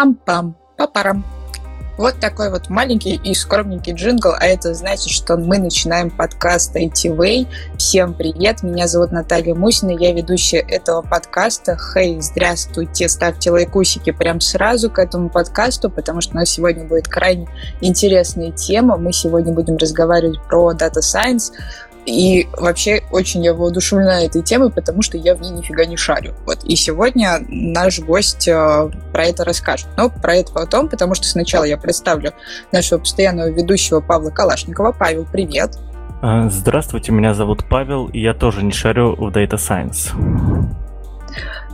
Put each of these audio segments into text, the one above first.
Пам-пам, папарам. Вот такой вот маленький и скромненький джингл, а это значит, что мы начинаем подкаст IT Way. Всем привет, меня зовут Наталья Мусина, я ведущая этого подкаста. Хей, здравствуйте, ставьте лайкусики прям сразу к этому подкасту, потому что у нас сегодня будет крайне интересная тема. Мы сегодня будем разговаривать про Data Science, и вообще очень я воодушевлена этой темой, потому что я в ней нифига не шарю. Вот. И сегодня наш гость э, про это расскажет. Но про это потом, потому что сначала я представлю нашего постоянного ведущего Павла Калашникова. Павел, привет. А, здравствуйте, меня зовут Павел, и я тоже не шарю в Data Science.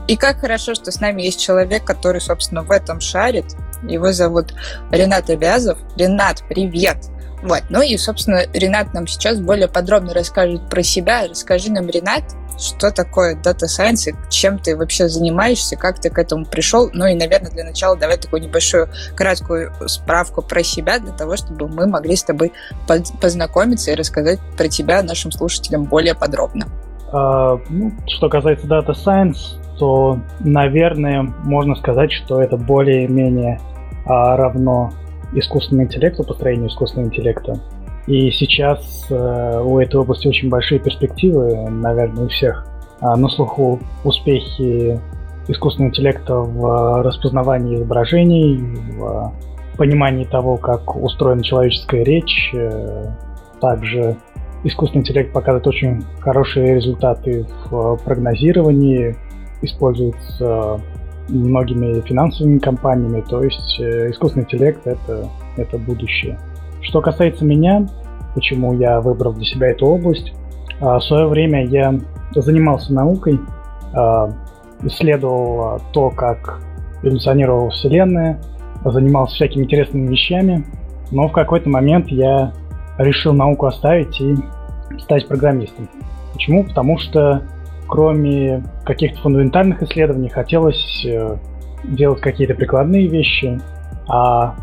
И как хорошо, что с нами есть человек, который, собственно, в этом шарит. Его зовут Ренат Обязов. Ренат, привет! Вот. Ну и, собственно, Ренат нам сейчас более подробно расскажет про себя. Расскажи нам, Ренат, что такое Data Science, чем ты вообще занимаешься, как ты к этому пришел. Ну и, наверное, для начала давай такую небольшую краткую справку про себя, для того, чтобы мы могли с тобой познакомиться и рассказать про тебя нашим слушателям более подробно. Uh, ну, что касается Data Science, то, наверное, можно сказать, что это более-менее uh, равно искусственного интеллекта, построению искусственного интеллекта. И сейчас э, у этой области очень большие перспективы, наверное, у всех. А на слуху успехи искусственного интеллекта в распознавании изображений, в понимании того, как устроена человеческая речь. Э, также искусственный интеллект показывает очень хорошие результаты в прогнозировании, используется многими финансовыми компаниями. То есть э, искусственный интеллект это, это будущее. Что касается меня, почему я выбрал для себя эту область, а, в свое время я занимался наукой, а, исследовал то, как эволюционировала Вселенная, занимался всякими интересными вещами, но в какой-то момент я решил науку оставить и стать программистом. Почему? Потому что кроме каких-то фундаментальных исследований, хотелось э, делать какие-то прикладные вещи. А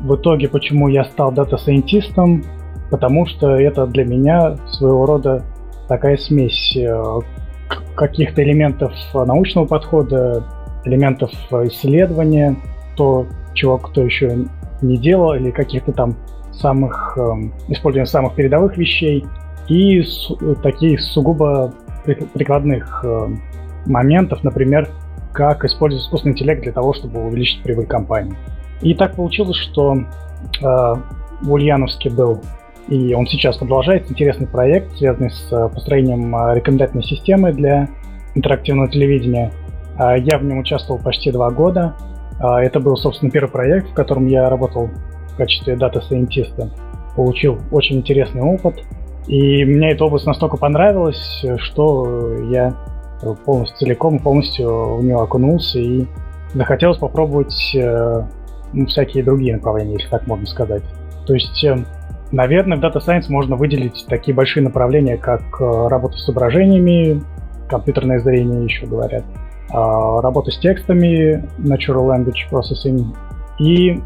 в итоге, почему я стал дата-сайентистом? Потому что это для меня своего рода такая смесь э, каких-то элементов научного подхода, элементов исследования, то, чего кто еще не делал, или каких-то там самых, э, использования самых передовых вещей, и с, таких сугубо прикладных э, моментов, например, как использовать искусственный интеллект для того, чтобы увеличить прибыль компании. И так получилось, что э, в Ульяновске был, и он сейчас продолжается, интересный проект, связанный с э, построением э, рекомендательной системы для интерактивного телевидения. Я в нем участвовал почти два года. Это был, собственно, первый проект, в котором я работал в качестве дата-сайентиста. Получил очень интересный опыт – и мне эта область настолько понравилась, что я полностью целиком, полностью в нее окунулся и захотелось попробовать э, ну, всякие другие направления, если так можно сказать. То есть, э, наверное, в Data Science можно выделить такие большие направления, как э, работа с изображениями, компьютерное зрение еще говорят, а, работа с текстами, Natural Language Processing и,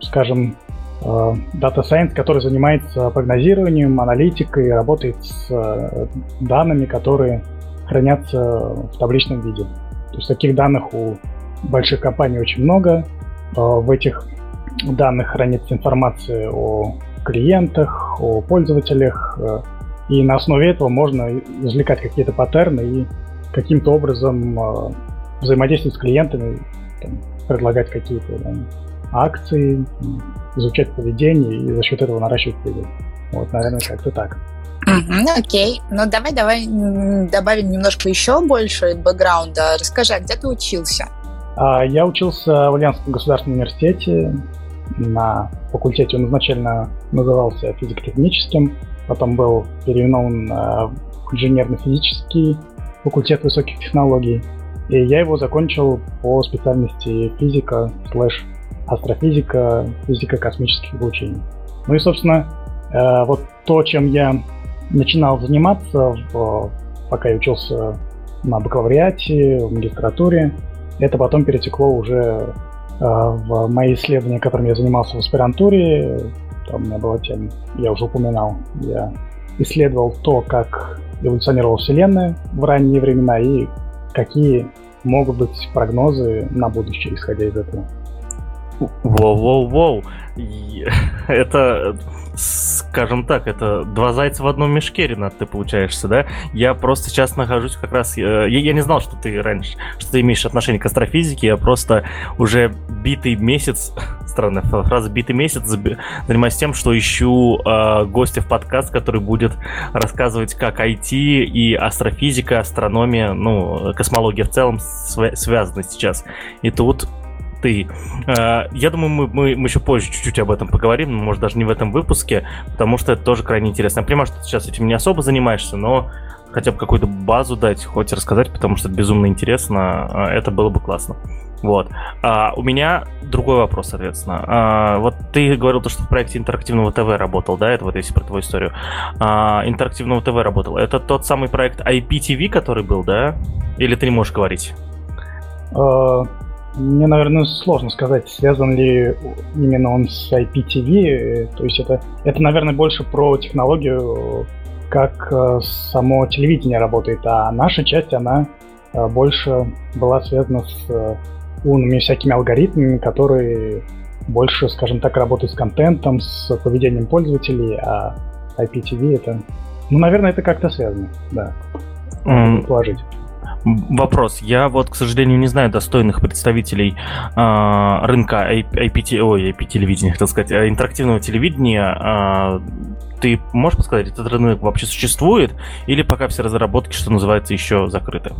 скажем, Э, Data Science, который занимается прогнозированием, аналитикой, работает с э, данными, которые хранятся в табличном виде. То есть таких данных у больших компаний очень много. Э, в этих данных хранится информация о клиентах, о пользователях, и на основе этого можно извлекать какие-то паттерны и каким-то образом взаимодействовать с клиентами, там, предлагать какие-то акции, изучать поведение и за счет этого наращивать прибыль. Вот, наверное, как-то так. Угу, окей. Ну, давай, давай добавим немножко еще больше бэкграунда. Расскажи, а где ты учился? А, я учился в Ульяновском государственном университете на факультете. Он изначально назывался физико-техническим, потом был переименован в инженерно-физический факультет высоких технологий. И я его закончил по специальности физика слэш астрофизика, физика космических излучений. Ну и, собственно, э, вот то, чем я начинал заниматься, пока я учился на бакалавриате, в магистратуре, это потом перетекло уже э, в мои исследования, которыми я занимался в аспирантуре. Там у меня была тема, я уже упоминал, я исследовал то, как эволюционировала Вселенная в ранние времена и какие могут быть прогнозы на будущее, исходя из этого. Воу-воу-воу. Это скажем так, это два зайца в одном мешке, Ренат, ты получаешься, да? Я просто сейчас нахожусь как раз... Э, я, я не знал, что ты раньше, что ты имеешь отношение к астрофизике, я просто уже битый месяц, странная фраза, битый месяц занимаюсь тем, что ищу э, гостя в подкаст, который будет рассказывать, как IT и астрофизика, астрономия, ну, космология в целом св- связаны сейчас. И тут ты. Э, я думаю, мы, мы, мы еще позже чуть-чуть об этом поговорим, может, даже не в этом выпуске, потому что это тоже крайне интересно. Я понимаю, что ты сейчас этим не особо занимаешься, но хотя бы какую-то базу дать, хоть рассказать, потому что это безумно интересно, э, это было бы классно. Вот. А, у меня другой вопрос, соответственно. А, вот ты говорил, то, что в проекте интерактивного ТВ работал, да? Это вот если про твою историю. А, интерактивного ТВ работал. Это тот самый проект IPTV, который был, да? Или ты не можешь говорить? Uh, мне, наверное, сложно сказать, связан ли именно он с IPTV. То есть это, это наверное, больше про технологию, как э, само телевидение работает. А наша часть, она э, больше была связана с э, умными всякими алгоритмами, которые больше, скажем так, работают с контентом, с поведением пользователей, а IPTV это... Ну, наверное, это как-то связано, да. Mm. Положить. Вопрос. Я вот, к сожалению, не знаю достойных представителей э, рынка IPT, ой, IP телевидения, хотел сказать, а, интерактивного телевидения. Э, ты можешь подсказать, этот рынок вообще существует? Или пока все разработки, что называется, еще закрыты?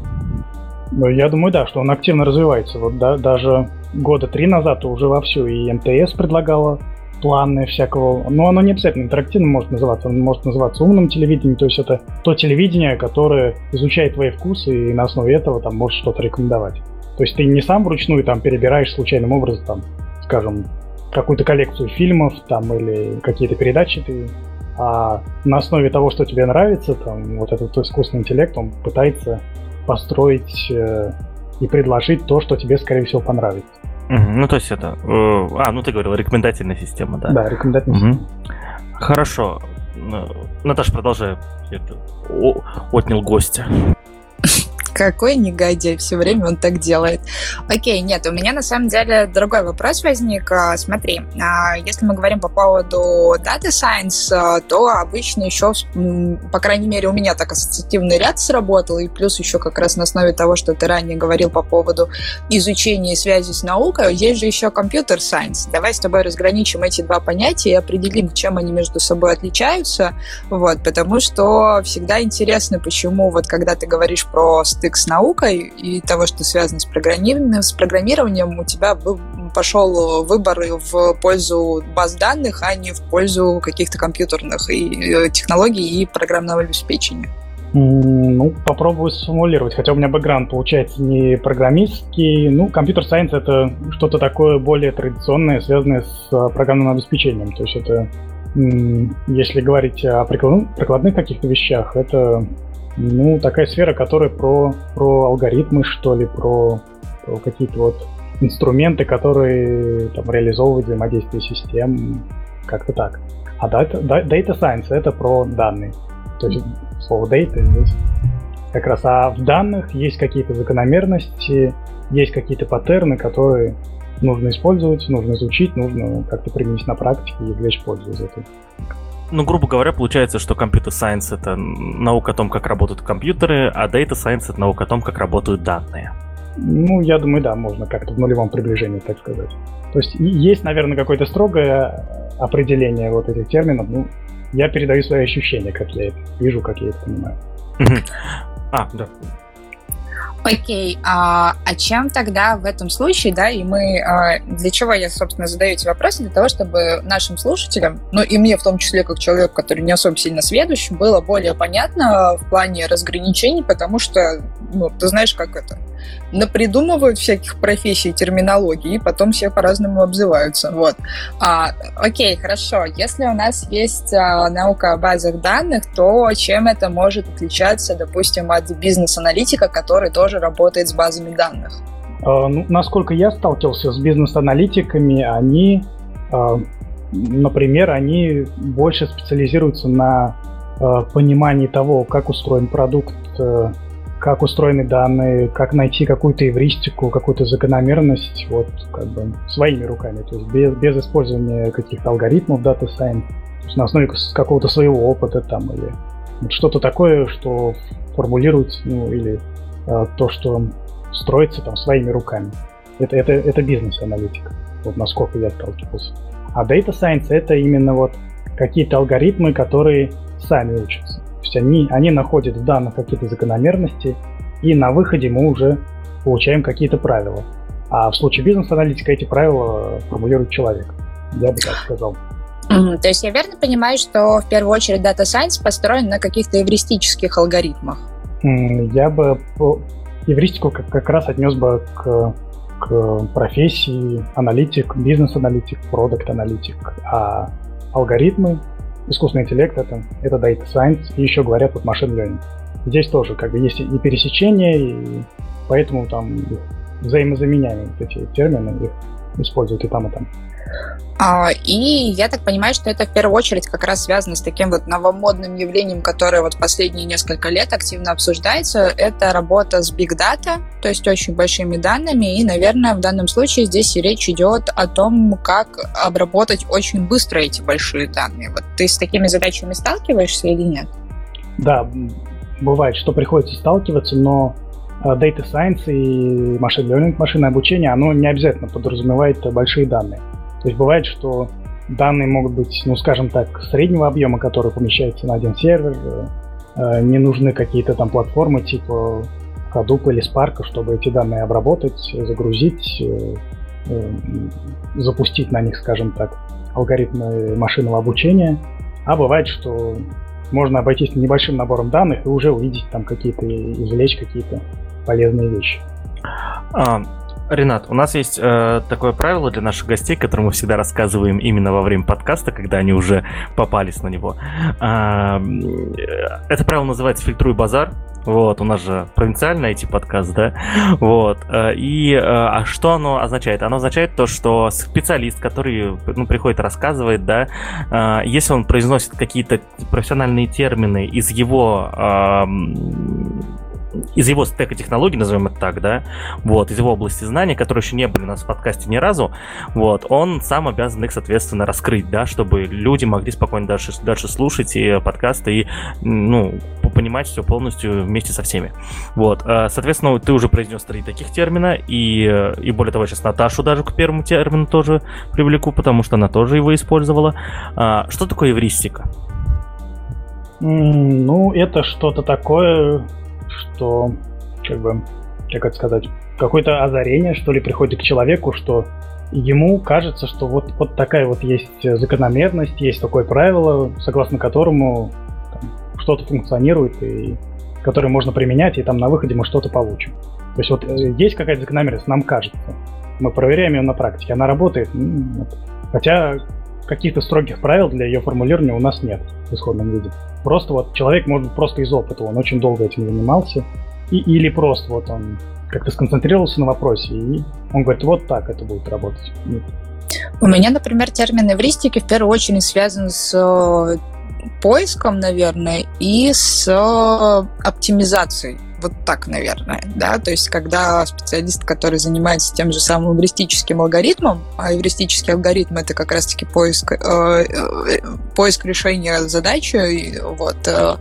Ну, я думаю, да, что он активно развивается. Вот да, даже года три назад уже вовсю и МТС предлагала планы всякого. Но оно не обязательно интерактивным может называться, оно может называться умным телевидением, то есть это то телевидение, которое изучает твои вкусы и на основе этого там может что-то рекомендовать. То есть ты не сам вручную там перебираешь случайным образом, там, скажем, какую-то коллекцию фильмов там или какие-то передачи ты а на основе того, что тебе нравится, там, вот этот искусственный интеллект, он пытается построить э, и предложить то, что тебе, скорее всего, понравится. Ну, то есть это... Э, а, ну ты говорил, рекомендательная система, да? Да, рекомендательная угу. система. Хорошо. Наташа, продолжай. О, отнял гостя. Какой негодяй, все время он так делает. Окей, нет, у меня на самом деле другой вопрос возник. А, смотри, а, если мы говорим по поводу Data Science, а, то обычно еще, по крайней мере, у меня так ассоциативный ряд сработал, и плюс еще как раз на основе того, что ты ранее говорил по поводу изучения связи с наукой, есть же еще компьютер Science. Давай с тобой разграничим эти два понятия и определим, чем они между собой отличаются, вот, потому что всегда интересно, почему вот когда ты говоришь про стык с наукой и того, что связано с программированием, с программированием у тебя пошел выбор в пользу баз данных, а не в пользу каких-то компьютерных и э, технологий и программного обеспечения. Ну, попробую сформулировать. Хотя у меня бэкграунд получается не программистский. Ну, компьютер-сайенс — это что-то такое более традиционное, связанное с э, программным обеспечением. То есть это, если говорить о прикладных каких-то вещах, это ну, такая сфера, которая про, про алгоритмы, что ли, про, про какие-то вот инструменты, которые там реализовывают взаимодействие систем, как-то так. А data, data science это про данные. То есть слово data здесь как раз. А в данных есть какие-то закономерности, есть какие-то паттерны, которые нужно использовать, нужно изучить, нужно как-то применить на практике и извлечь пользу из ну, грубо говоря, получается, что компьютер сайенс это наука о том, как работают компьютеры, а data science это наука о том, как работают данные. Ну, я думаю, да, можно как-то в нулевом приближении, так сказать. То есть есть, наверное, какое-то строгое определение вот этих терминов. Ну, я передаю свои ощущения, как я это вижу, как я это понимаю. А, да. Окей, а, а чем тогда в этом случае, да, и мы, а, для чего я, собственно, задаю эти вопросы, для того, чтобы нашим слушателям, ну и мне в том числе, как человек, который не особо сильно сведущ, было более понятно в плане разграничений, потому что, ну, ты знаешь, как это, напридумывают всяких профессий, терминологии, и потом все по-разному обзываются. Вот. А, окей, хорошо. Если у нас есть а, наука о базах данных, то чем это может отличаться, допустим, от бизнес-аналитика, который тоже работает с базами данных? А, ну, насколько я сталкивался с бизнес-аналитиками, они, а, например, они больше специализируются на а, понимании того, как устроен продукт, как устроены данные, как найти какую-то эвристику, какую-то закономерность, вот как бы своими руками, то есть без, без использования каких-то алгоритмов Data Science, то есть на основе какого-то своего опыта там или вот что-то такое, что формулируется, ну или э, то, что строится там своими руками. Это, это, это бизнес-аналитика, вот насколько я сталкивался. А Data Science это именно вот какие-то алгоритмы, которые сами учатся. То есть они, они находят в данных какие-то закономерности, и на выходе мы уже получаем какие-то правила. А в случае бизнес-аналитика эти правила формулирует человек. Я бы так сказал. Mm, то есть я верно понимаю, что в первую очередь Data Science построен на каких-то эвристических алгоритмах? Mm, я бы эвристику как, как раз отнес бы к, к профессии аналитик, бизнес-аналитик, продукт-аналитик. А алгоритмы, искусственный интеллект это, это data science, и еще говорят вот machine learning. Здесь тоже как бы есть и пересечения, и поэтому там взаимозаменяемые эти термины, их используют и там, и там. А, и я так понимаю, что это в первую очередь как раз связано с таким вот новомодным явлением, которое вот последние несколько лет активно обсуждается. Это работа с Big Data, то есть очень большими данными. И, наверное, в данном случае здесь и речь идет о том, как обработать очень быстро эти большие данные. Вот ты с такими задачами сталкиваешься или нет? Да, бывает, что приходится сталкиваться, но э, Data Science и Machine Learning, машинное обучение, оно не обязательно подразумевает большие данные. То есть бывает, что данные могут быть, ну скажем так, среднего объема, который помещается на один сервер. Э, не нужны какие-то там платформы типа Hadoop или Spark, чтобы эти данные обработать, загрузить, э, э, запустить на них, скажем так, алгоритмы машинного обучения. А бывает, что можно обойтись небольшим набором данных и уже увидеть там какие-то, извлечь какие-то полезные вещи. А, Ренат, у нас есть э, такое правило для наших гостей, которое мы всегда рассказываем именно во время подкаста, когда они уже попались на него. Э, это правило называется «Фильтруй базар». Вот, у нас же провинциальный IT-подкаст, да? Вот. Э, и э, а что оно означает? Оно означает то, что специалист, который ну, приходит, рассказывает, да, э, если он произносит какие-то профессиональные термины из его из его стека технологий, назовем это так, да, вот, из его области знаний, которые еще не были у нас в подкасте ни разу, вот, он сам обязан их, соответственно, раскрыть, да, чтобы люди могли спокойно дальше, дальше слушать и подкасты и, ну, понимать все полностью вместе со всеми. Вот, э, соответственно, ты уже произнес три таких термина, и, и более того, сейчас Наташу даже к первому термину тоже привлеку, потому что она тоже его использовала. А, что такое эвристика? Ну, это что-то такое, что, как бы, как это сказать, какое-то озарение, что ли, приходит к человеку, что ему кажется, что вот, вот такая вот есть закономерность, есть такое правило, согласно которому там, что-то функционирует, и которое можно применять, и там на выходе мы что-то получим. То есть вот э, есть какая-то закономерность, нам кажется. Мы проверяем ее на практике, она работает. Хотя каких-то строгих правил для ее формулирования у нас нет в исходном виде. Просто вот человек может просто из опыта, он очень долго этим занимался, и, или просто вот он как-то сконцентрировался на вопросе, и он говорит, вот так это будет работать. Нет. У меня, например, термин эвристики в первую очередь связан с э, поиском, наверное, и с э, оптимизацией. Вот так, наверное, да, то есть когда специалист, который занимается тем же самым эвристическим алгоритмом, а эвристический алгоритм это как раз-таки поиск, э, э, поиск решения задачи, вот, э,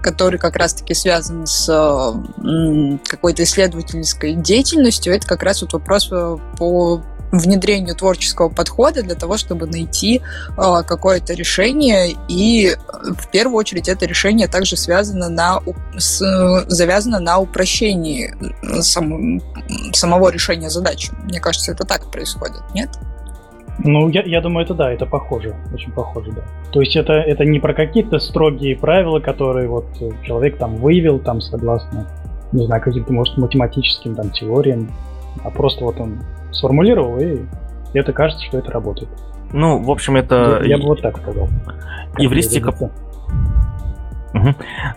который как раз-таки связан с э, какой-то исследовательской деятельностью, это как раз вот вопрос э, по внедрению творческого подхода для того, чтобы найти э, какое-то решение. И э, в первую очередь это решение также связано на, с, завязано на упрощении сам, самого решения задачи. Мне кажется, это так происходит, нет? Ну, я, я думаю, это да, это похоже, очень похоже, да. То есть это, это не про какие-то строгие правила, которые вот человек там выявил, там, согласно, не знаю, каким-то, может, математическим там теориям, а просто вот он сформулировал, и это кажется, что это работает. Ну, в общем, это... Я, я бы вот так сказал. Евристика... Угу.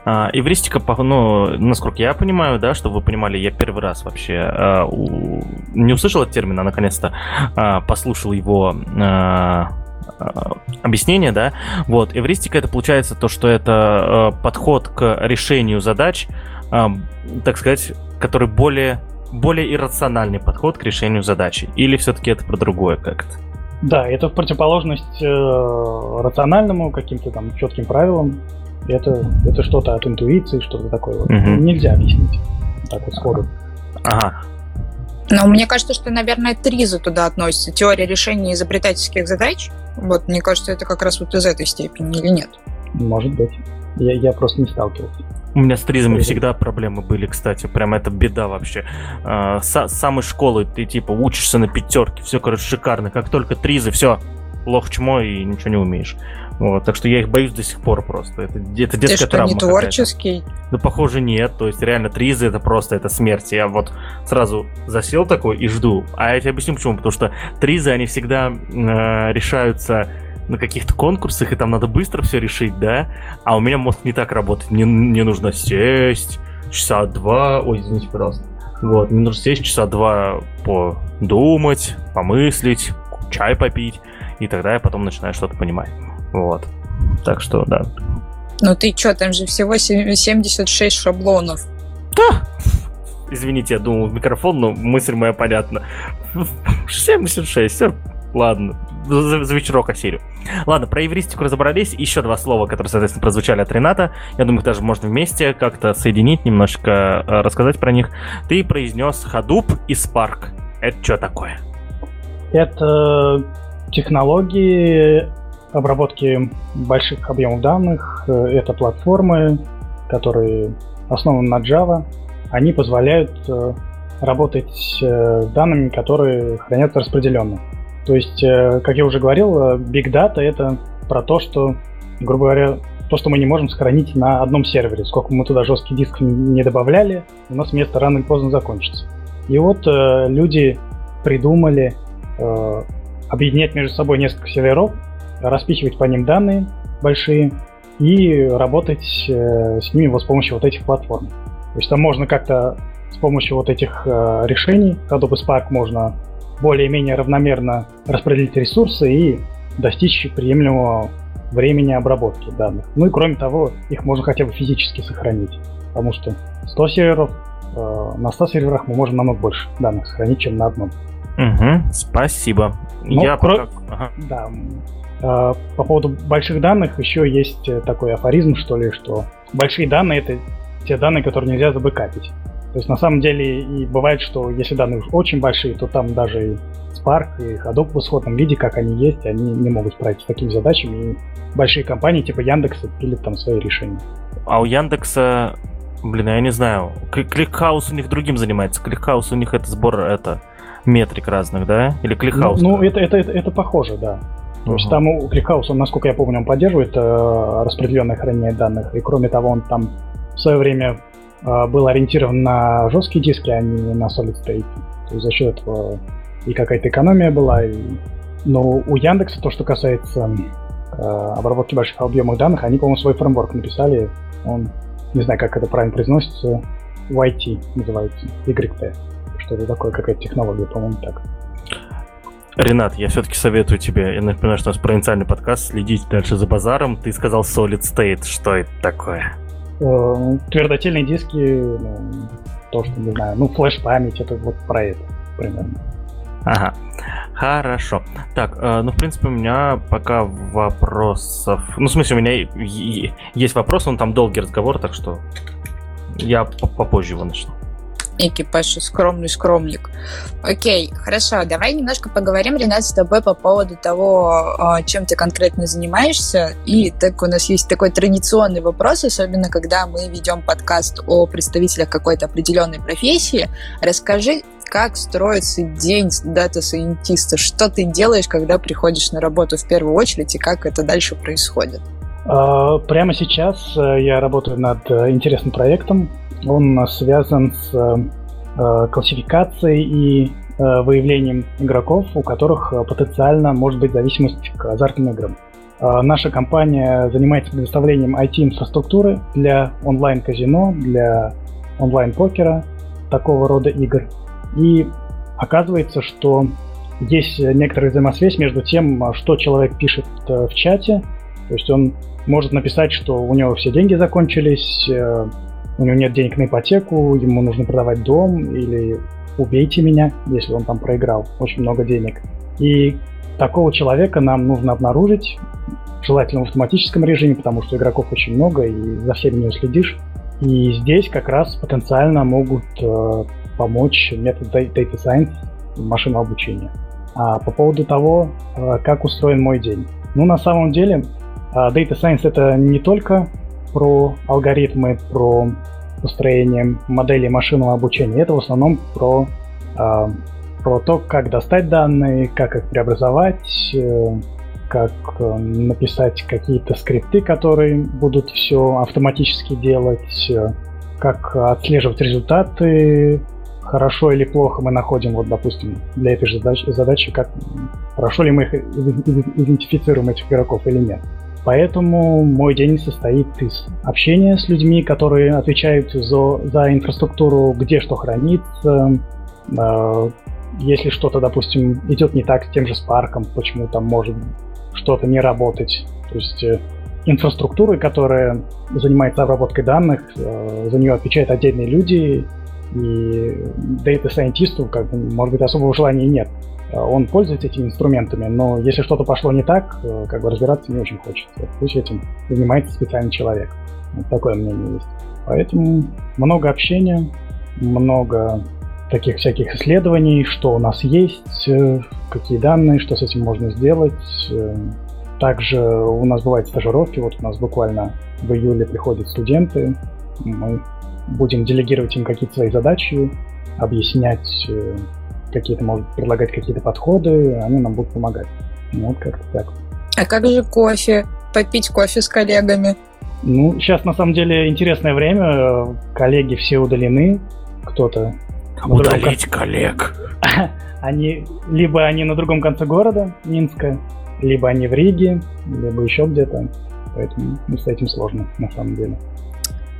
А, эвристика, ну, насколько я понимаю, да, чтобы вы понимали, я первый раз вообще а, у, не услышал этот термин, а наконец-то а, послушал его а, а объяснение, да. Вот, эвристика это получается то, что это а, подход к решению задач так сказать, который более, более иррациональный подход к решению задачи? Или все-таки это про другое как-то? Да, это в противоположность э, рациональному каким-то там четким правилам. Это, это что-то от интуиции, что-то такое. Вот. Угу. Нельзя объяснить так вот сходу. Ага. Но мне кажется, что, наверное, триза туда относится. Теория решения изобретательских задач. Вот, мне кажется, это как раз вот из этой степени или нет? Может быть. Я, я просто не сталкивался. У меня с тризами всегда проблемы были, кстати. Прям это беда вообще. А, с самой школы ты типа учишься на пятерке, все, короче, шикарно. Как только тризы, все, лох чмо и ничего не умеешь. Вот, так что я их боюсь до сих пор просто. Это, это детская Ты что, травма. не творческий? Ну, похоже, нет. То есть, реально, тризы это просто это смерть. Я вот сразу засел такой и жду. А я тебе объясню почему. Потому что тризы, они всегда э, решаются на каких-то конкурсах, и там надо быстро все решить, да? А у меня мозг не так работает. Мне, мне нужно сесть часа два... Ой, извините, пожалуйста. Вот, мне нужно сесть часа два подумать, помыслить, чай попить, и тогда я потом начинаю что-то понимать. Вот. Так что, да. Ну ты что, там же всего 76 шаблонов. Да! Извините, я думал в микрофон, но мысль моя понятна. 76, все, ладно. За, за вечерок осилю. Ладно, про евристику разобрались. Еще два слова, которые, соответственно, прозвучали от Рената. Я думаю, их даже можно вместе как-то соединить, немножко э, рассказать про них. Ты произнес Hadoop и Spark. Это что такое? Это технологии обработки больших объемов данных. Э, это платформы, которые основаны на Java. Они позволяют э, работать э, с данными, которые хранятся распределенно. То есть, как я уже говорил, Big Data — это про то, что, грубо говоря, то, что мы не можем сохранить на одном сервере. Сколько мы туда жесткий диск не добавляли, у нас место рано или поздно закончится. И вот э, люди придумали э, объединять между собой несколько серверов, распихивать по ним данные большие и работать э, с ними вот с помощью вот этих платформ. То есть там можно как-то с помощью вот этих э, решений и Spark можно более-менее равномерно распределить ресурсы и достичь приемлемого времени обработки данных. Ну и кроме того, их можно хотя бы физически сохранить, потому что 100 серверов, э, на 100 серверах мы можем намного больше данных сохранить, чем на одном. Угу, спасибо. Ну, Я кро... пока... ага. Да, а, по поводу больших данных еще есть э, такой афоризм, что ли, что большие данные это те данные, которые нельзя забэкапить. То есть на самом деле и бывает, что если данные очень большие, то там даже и Spark, и Hadoop в исходном виде, как они есть, они не могут справиться с такими задачами. И большие компании типа Яндекса пилят там свои решения. А у Яндекса, блин, я не знаю, ClickHouse у них другим занимается. ClickHouse у них это сбор это метрик разных, да? Или Кликхаус? Ну, ну это, это, это, это похоже, да. То есть там у он, насколько я помню, он поддерживает э, распределенное хранение данных. И кроме того, он там в свое время был ориентирован на жесткие диски, а не на Solid State. То есть за счет этого и какая-то экономия была. И... Но у Яндекса то, что касается э, обработки больших объемов данных, они, по-моему, свой фреймворк написали. Он, не знаю, как это правильно произносится, YT называется, YT. Что-то такое, какая-то технология, по-моему, так. Ренат, я все-таки советую тебе, я напоминаю, что у нас провинциальный подкаст, следить дальше за базаром. Ты сказал Solid State, что это такое? Э, твердотельные диски, ну, то, что, не знаю, ну, флеш-память, это вот про это примерно. Ага, хорошо. Так, э, ну, в принципе, у меня пока вопросов... Ну, в смысле, у меня есть вопрос, он там долгий разговор, так что я попозже его начну экипаж скромный скромник. Окей, хорошо, давай немножко поговорим, Ренат, с тобой по поводу того, а, чем ты конкретно занимаешься. И так у нас есть такой традиционный вопрос, особенно когда мы ведем подкаст о представителях какой-то определенной профессии. Расскажи, как строится день дата-сайентиста? Что ты делаешь, когда приходишь на работу в первую очередь, и как это дальше происходит? А, прямо сейчас э, я работаю над э, интересным проектом, он связан с э, классификацией и э, выявлением игроков, у которых э, потенциально может быть зависимость к азартным играм. Наша компания занимается предоставлением IT-инфраструктуры для онлайн-казино, для онлайн-покера, такого рода игр. И оказывается, что есть некоторая взаимосвязь между тем, что человек пишет в чате. То есть он может написать, что у него все деньги закончились, у него нет денег на ипотеку, ему нужно продавать дом или убейте меня, если он там проиграл очень много денег. И такого человека нам нужно обнаружить, желательно в автоматическом режиме, потому что игроков очень много и за всеми не уследишь. И здесь как раз потенциально могут э, помочь метод Data Science машинного обучения. А по поводу того, э, как устроен мой день. Ну, на самом деле, э, Data Science это не только про алгоритмы, про построение модели машинного обучения. Это в основном про, э, про то, как достать данные, как их преобразовать, как написать какие-то скрипты, которые будут все автоматически делать, как отслеживать результаты, хорошо или плохо мы находим, вот, допустим, для этой же задачи, задачи как хорошо ли мы их идентифицируем этих игроков или нет. Поэтому мой день состоит из общения с людьми, которые отвечают за, за инфраструктуру, где что хранится, э, если что-то, допустим, идет не так с тем же спарком, почему там может что-то не работать. То есть э, инфраструктуры, которая занимается обработкой данных, э, за нее отвечают отдельные люди, и дата-сайентисту, как бы, может быть, особого желания нет. Э, он пользуется этими инструментами, но если что-то пошло не так, э, как бы разбираться не очень хочется. Пусть этим занимается специальный человек. Вот такое мнение есть. Поэтому много общения, много таких всяких исследований, что у нас есть, э, какие данные, что с этим можно сделать. Также у нас бывают стажировки. Вот у нас буквально в июле приходят студенты. Мы будем делегировать им какие-то свои задачи, объяснять какие-то, может, предлагать какие-то подходы, они нам будут помогать. Ну, вот как-то так. А как же кофе? Попить кофе с коллегами? Ну, сейчас на самом деле интересное время. Коллеги все удалены. Кто-то... Удалить конце... коллег. Они либо они на другом конце города, Минска, либо они в Риге, либо еще где-то. Поэтому ну, с этим сложно, на самом деле.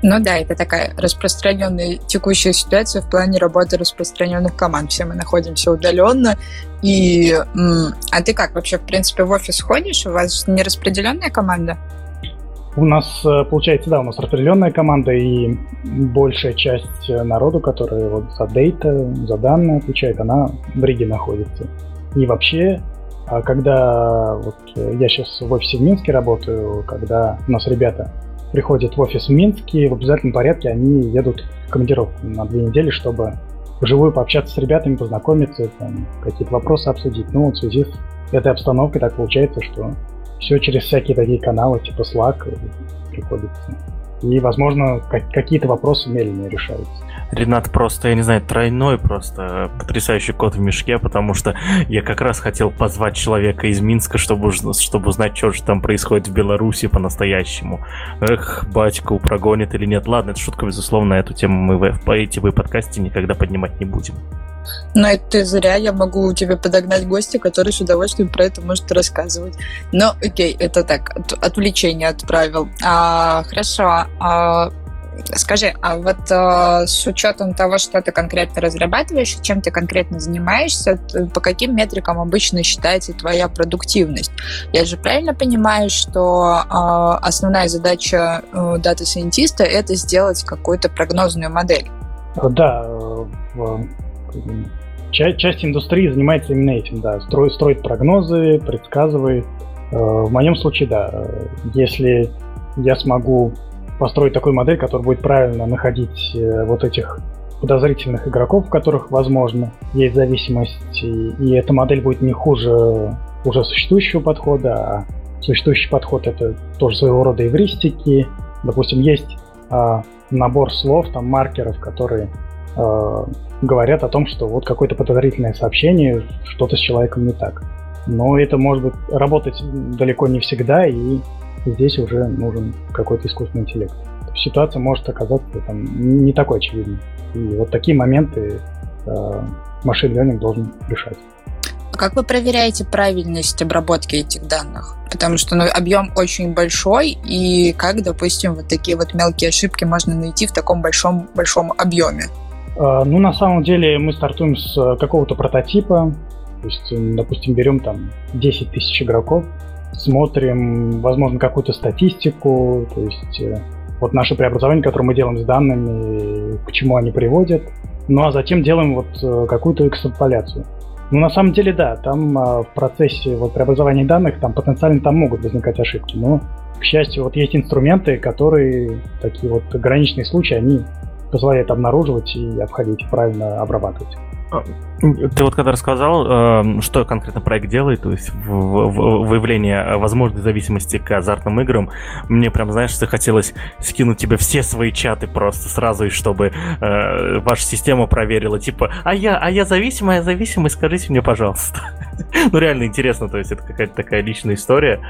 Ну да, это такая распространенная текущая ситуация в плане работы распространенных команд. Все мы находимся удаленно. И, а ты как вообще, в принципе, в офис ходишь? У вас не распределенная команда? У нас, э, получается, да, у нас распределенная команда, и большая часть народу, которая вот за дейта, за данные отвечает, она в Риге находится. И вообще, а когда вот я сейчас в офисе в Минске работаю, когда у нас ребята приходят в офис в Минске, в обязательном порядке они едут в командировку на две недели, чтобы вживую пообщаться с ребятами, познакомиться, какие-то вопросы обсудить. Ну, в связи с этой обстановкой так получается, что все через всякие такие каналы, типа Slack, приходится. И, возможно, какие-то вопросы медленнее решаются. Ренат просто, я не знаю, тройной просто потрясающий кот в мешке, потому что я как раз хотел позвать человека из Минска, чтобы, чтобы узнать, что же там происходит в Беларуси по-настоящему. Эх, батьку прогонит или нет. Ладно, это шутка, безусловно, эту тему мы в ITV подкасте никогда поднимать не будем. Но это зря, я могу тебе подогнать гостя, который с удовольствием про это может рассказывать. Но окей, это так, отвлечение отправил. А, хорошо, а, Скажи, а вот э, с учетом того, что ты конкретно разрабатываешь чем ты конкретно занимаешься, по каким метрикам обычно считается твоя продуктивность? Я же правильно понимаю, что э, основная задача э, дата-сайентиста это сделать какую-то прогнозную модель? Да, э, часть, часть индустрии занимается именно этим, да, строит, строит прогнозы, предсказывает. Э, в моем случае, да, если я смогу построить такую модель, которая будет правильно находить э, вот этих подозрительных игроков, у которых, возможно, есть зависимость, и, и эта модель будет не хуже уже существующего подхода, а существующий подход это тоже своего рода эвристики. Допустим, есть э, набор слов, там маркеров, которые э, говорят о том, что вот какое-то подозрительное сообщение, что-то с человеком не так. Но это может быть работать далеко не всегда, и здесь уже нужен какой-то искусственный интеллект. Ситуация может оказаться там, не такой очевидной. И вот такие моменты э, машин learning должен решать. А как вы проверяете правильность обработки этих данных? Потому что ну, объем очень большой, и как, допустим, вот такие вот мелкие ошибки можно найти в таком большом, большом объеме? Э, ну, на самом деле мы стартуем с какого-то прототипа, то есть, допустим, берем там 10 тысяч игроков, смотрим, возможно, какую-то статистику, то есть э, вот наши преобразования, которые мы делаем с данными, к чему они приводят, ну а затем делаем вот э, какую-то экстраполяцию. Ну, на самом деле, да, там э, в процессе вот, преобразования данных там потенциально там могут возникать ошибки, но, к счастью, вот есть инструменты, которые такие вот граничные случаи, они позволяют обнаруживать и обходить, правильно обрабатывать. А, ты вот когда рассказал, эм, что конкретно проект делает, то есть выявление возможной зависимости к азартным играм, мне прям, знаешь, захотелось скинуть тебе все свои чаты просто сразу, и чтобы э, ваша система проверила, типа, а я, а я зависимая, зависимый, скажите мне, пожалуйста. ну, реально интересно, то есть это какая-то такая личная история.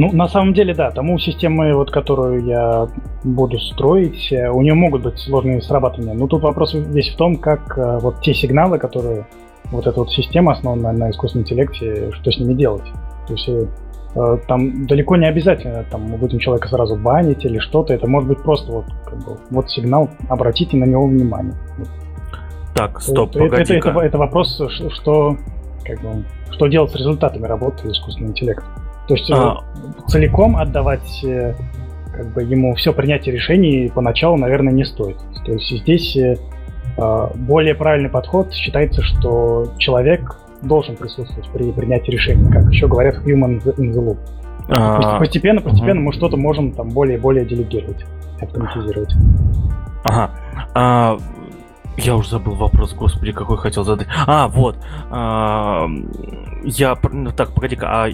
Ну, на самом деле, да, тому системы, вот, которую я буду строить, э, у нее могут быть сложные срабатывания. Но тут вопрос весь в том, как э, вот те сигналы, которые вот эта вот система, основанная на искусственном интеллекте, что с ними делать. То есть э, там далеко не обязательно там мы будем человека сразу банить или что-то. Это может быть просто вот, как бы, вот сигнал, обратите на него внимание. Так, стоп, это, это, это, это вопрос, что, как бы, что делать с результатами работы искусственного интеллекта. То есть а... целиком отдавать э, как бы ему все принятие решений поначалу, наверное, не стоит. То есть здесь э, а, более правильный подход считается, что человек должен присутствовать при принятии решений, как еще говорят human in the loop. А... Постепенно, постепенно угу. мы что-то можем там более и более делегировать, автоматизировать. Ага. А, я уже забыл вопрос, господи, какой хотел задать. А, вот. А, я... Ну, так, погоди-ка, а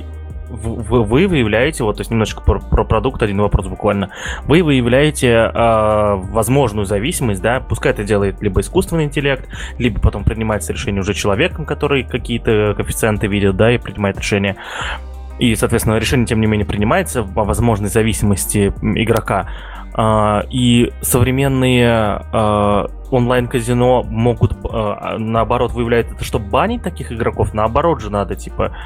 вы, вы выявляете, вот, то есть немножечко про, про продукт, один вопрос буквально, вы выявляете э, возможную зависимость, да, пускай это делает либо искусственный интеллект, либо потом принимается решение уже человеком, который какие-то коэффициенты видит, да, и принимает решение. И, соответственно, решение, тем не менее, принимается о возможной зависимости игрока. А, и современные а, онлайн-казино могут, а, наоборот, выявлять это, чтобы банить таких игроков. Наоборот же надо, типа,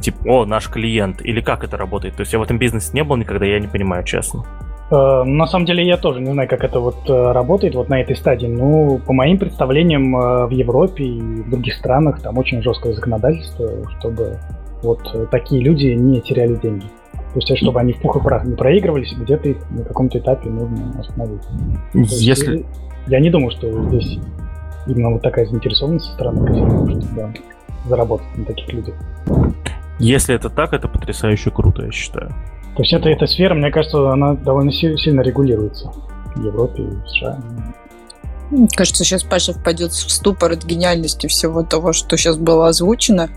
типа, о, наш клиент. Или как это работает? То есть я в этом бизнесе не был никогда, я не понимаю, честно. На самом деле я тоже не знаю, как это вот работает вот на этой стадии. Ну, по моим представлениям, в Европе и в других странах там очень жесткое законодательство, чтобы вот такие люди не теряли деньги. То есть, чтобы они в пух и прах не проигрывались, где-то их на каком-то этапе нужно остановить. Если... Есть, я не думаю, что здесь именно вот такая заинтересованность со стороны казино, чтобы да, заработать на таких людях. Если это так, это потрясающе круто, я считаю. То есть эта, эта сфера, мне кажется, она довольно сильно регулируется в Европе и в США. Кажется, сейчас Паша впадет в ступор от гениальности всего того, что сейчас было озвучено.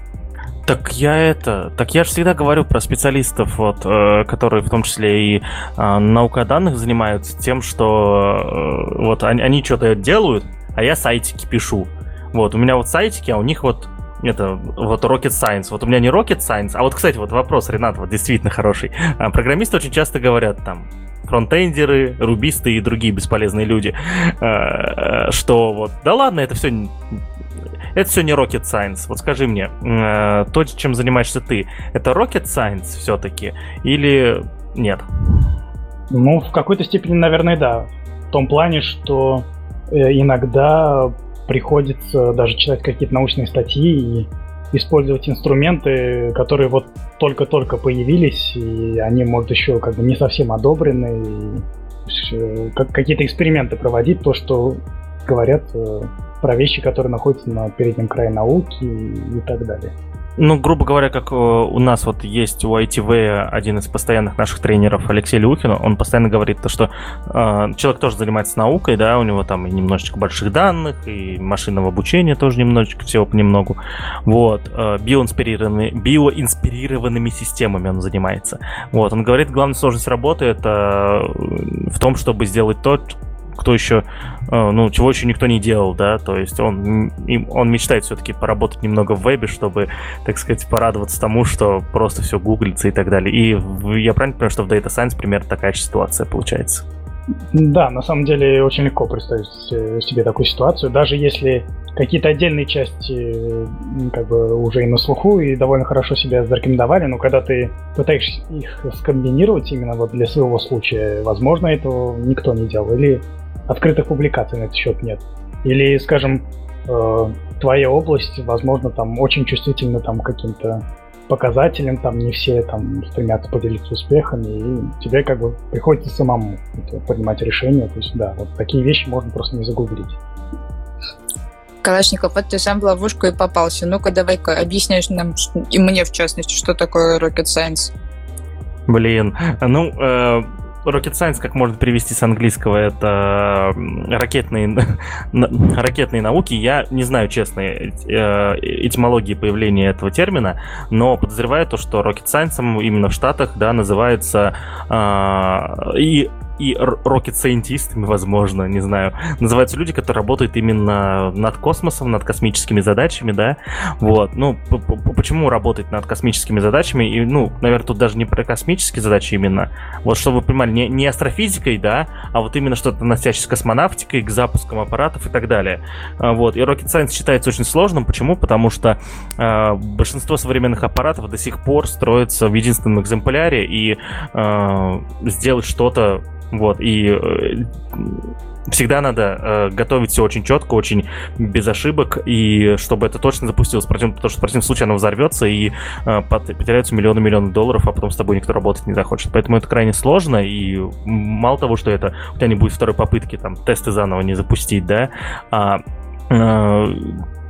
Так я это, так я же всегда говорю про специалистов, вот, э, которые в том числе и э, наукой данных занимаются тем, что э, вот они, они что-то делают, а я сайтики пишу. Вот, у меня вот сайтики, а у них вот это вот Rocket Science. Вот у меня не Rocket Science, а вот, кстати, вот вопрос, Ренат, вот действительно хороший. А, программисты очень часто говорят там, фронтендеры, рубисты и другие бесполезные люди, э, э, что вот, да ладно, это все это все не rocket science. Вот скажи мне, э, то, чем занимаешься ты, это rocket science все-таки или нет? Ну, в какой-то степени, наверное, да. В том плане, что э, иногда приходится даже читать какие-то научные статьи и использовать инструменты, которые вот только-только появились, и они, может, еще как бы не совсем одобрены, и э, какие-то эксперименты проводить, то, что говорят э, про вещи, которые находятся на переднем крае науки и так далее. Ну, грубо говоря, как э, у нас вот есть у ITV один из постоянных наших тренеров Алексей Люхин, он постоянно говорит то, что э, человек тоже занимается наукой, да, у него там и немножечко больших данных, и машинного обучения тоже немножечко, всего понемногу. Вот, э, биоинспирированными, биоинспирированными системами он занимается. Вот, он говорит, главная сложность работы это в том, чтобы сделать то, кто еще, э, ну, чего еще никто не делал, да, то есть он, он мечтает все-таки поработать немного в вебе, чтобы, так сказать, порадоваться тому, что просто все гуглится и так далее. И я правильно понимаю, что в Data Science примерно такая же ситуация получается? Да, на самом деле очень легко представить себе такую ситуацию, даже если какие-то отдельные части как бы уже и на слуху, и довольно хорошо себя зарекомендовали, но когда ты пытаешься их скомбинировать именно вот для своего случая, возможно, этого никто не делал. Или открытых публикаций на этот счет нет. Или, скажем, э, твоя область, возможно, там очень чувствительна там каким-то показателям, там не все там стремятся поделиться успехами, и тебе как бы приходится самому это, принимать решения. То есть, да, вот такие вещи можно просто не загуглить. Калашников, вот ты сам в ловушку и попался. Ну-ка, давай-ка объясняешь нам, и мне в частности, что такое Rocket Science. Блин, ну, э, Rocket Science, как можно перевести с английского, это ракетные, ракетные науки. Я не знаю, честно, э, этимологии появления этого термина, но подозреваю то, что Rocket Science именно в Штатах да, называется э, и и рокет-сайентистами, возможно, не знаю, называются люди, которые работают именно над космосом, над космическими задачами, да, вот, ну, почему работать над космическими задачами, и, ну, наверное, тут даже не про космические задачи именно, вот, чтобы вы понимали, не, не астрофизикой, да, а вот именно что-то относящееся с космонавтикой, к запускам аппаратов и так далее, а, вот, и Rocket Science считается очень сложным, почему? Потому что э, большинство современных аппаратов до сих пор строятся в единственном экземпляре, и э, сделать что-то вот, и э, всегда надо э, готовить все очень четко, очень без ошибок, и чтобы это точно запустилось, потому что в противном случае оно взорвется и э, потеряются миллионы-миллионы долларов, а потом с тобой никто работать не захочет. Поэтому это крайне сложно, и мало того, что это у тебя не будет второй попытки там тесты заново не запустить, да, а э,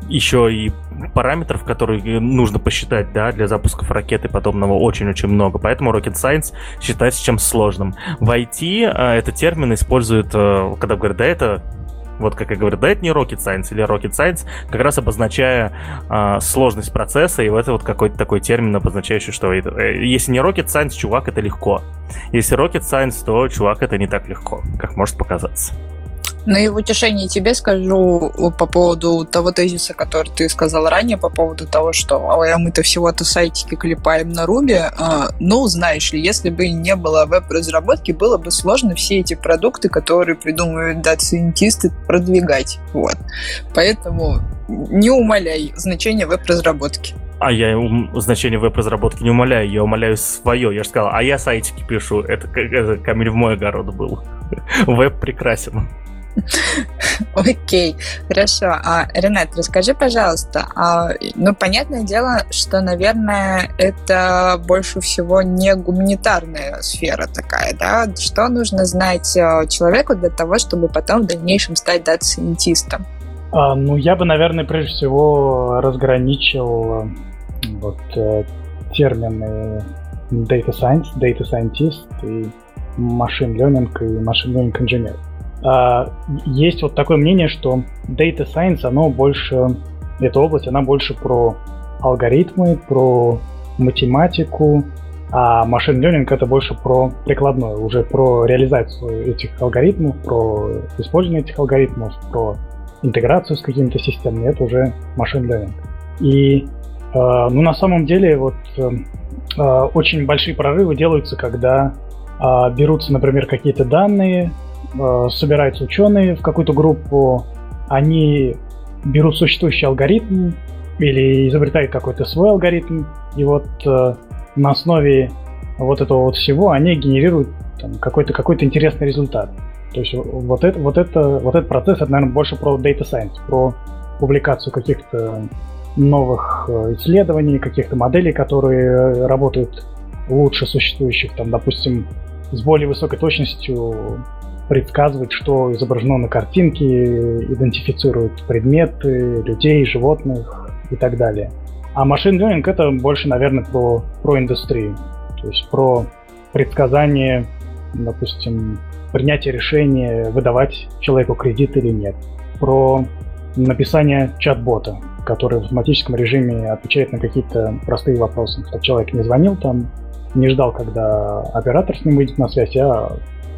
еще и параметров, которые нужно посчитать, да, для запусков ракет и подобного очень-очень много. Поэтому Rocket Science считается чем сложным. В IT а, этот термин используют, а, когда говорят, да, это вот как я говорю, да, это не Rocket Science или Rocket Science, как раз обозначая э, сложность процесса, и это вот какой-то такой термин, обозначающий, что э, если не Rocket Science, чувак, это легко. Если Rocket Science, то, чувак, это не так легко, как может показаться. Ну и в утешении тебе скажу по поводу того тезиса, который ты сказал ранее, по поводу того, что а мы-то всего-то сайтики клепаем на Руби. А, ну, знаешь ли, если бы не было веб-разработки, было бы сложно все эти продукты, которые придумывают дата-сайентисты, продвигать. Вот. Поэтому не умаляй значение веб-разработки. А я значение веб-разработки не умоляю, я умоляю свое. Я же сказал, а я сайтики пишу. Это, это камень в мой огород был. Веб прекрасен. Окей, хорошо. А, Ренат, расскажи, пожалуйста, а, ну, понятное дело, что, наверное, это больше всего не гуманитарная сфера такая, да? Что нужно знать э, человеку для того, чтобы потом в дальнейшем стать дата-сайентистом? А, ну, я бы, наверное, прежде всего разграничил э, вот э, термины data science, data scientist и machine learning и machine learning engineer. А, есть вот такое мнение, что Data Science, оно больше, эта область, она больше про алгоритмы, про математику, а Machine Learning это больше про прикладное, уже про реализацию этих алгоритмов, про использование этих алгоритмов, про интеграцию с какими-то системами, это уже Machine Learning. И э, ну, на самом деле вот э, очень большие прорывы делаются, когда э, берутся, например, какие-то данные, собираются ученые в какую-то группу, они берут существующий алгоритм или изобретают какой-то свой алгоритм, и вот э, на основе вот этого вот всего они генерируют там, какой-то какой-то интересный результат. То есть вот это, вот это, вот этот процесс, это, наверное, больше про data science, про публикацию каких-то новых э, исследований, каких-то моделей, которые работают лучше существующих, там, допустим, с более высокой точностью предсказывать, что изображено на картинке, идентифицирует предметы, людей, животных и так далее. А машин learning это больше, наверное, про, про индустрию. То есть про предсказание, допустим, принятие решения, выдавать человеку кредит или нет. Про написание чат-бота, который в автоматическом режиме отвечает на какие-то простые вопросы. Чтобы человек не звонил там, не ждал, когда оператор с ним выйдет на связь, а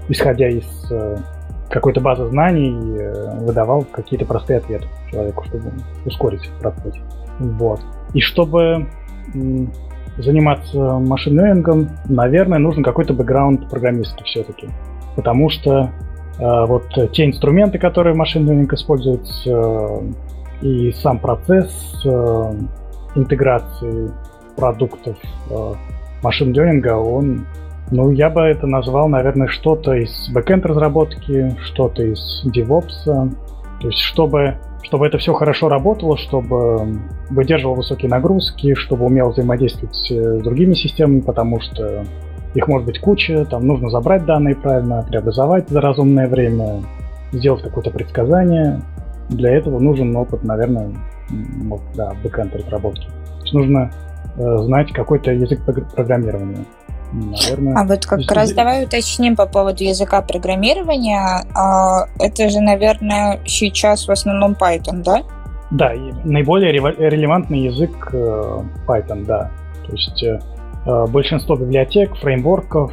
исходя из э, какой-то базы знаний, э, выдавал какие-то простые ответы человеку, чтобы ускорить процесс. Вот. И чтобы заниматься машин-лернингом, наверное, нужен какой-то бэкграунд программиста все-таки. Потому что э, вот те инструменты, которые в machine learning используют, э, и сам процесс э, интеграции продуктов э, machine learning а, он ну, я бы это назвал, наверное, что-то из бэкенд разработки, что-то из DevOps. То есть, чтобы чтобы это все хорошо работало, чтобы выдерживал высокие нагрузки, чтобы умел взаимодействовать э, с другими системами, потому что их может быть куча, там нужно забрать данные правильно, преобразовать за разумное время, сделать какое-то предсказание. Для этого нужен опыт, наверное, вот, да, бэкэнд разработки. То есть нужно э, знать какой-то язык программирования. Наверное, а вот как раз давай уточним по поводу языка программирования. А, это же, наверное, сейчас в основном Python, да? Да, и наиболее релевантный язык э, Python, да. То есть э, э, большинство библиотек, фреймворков,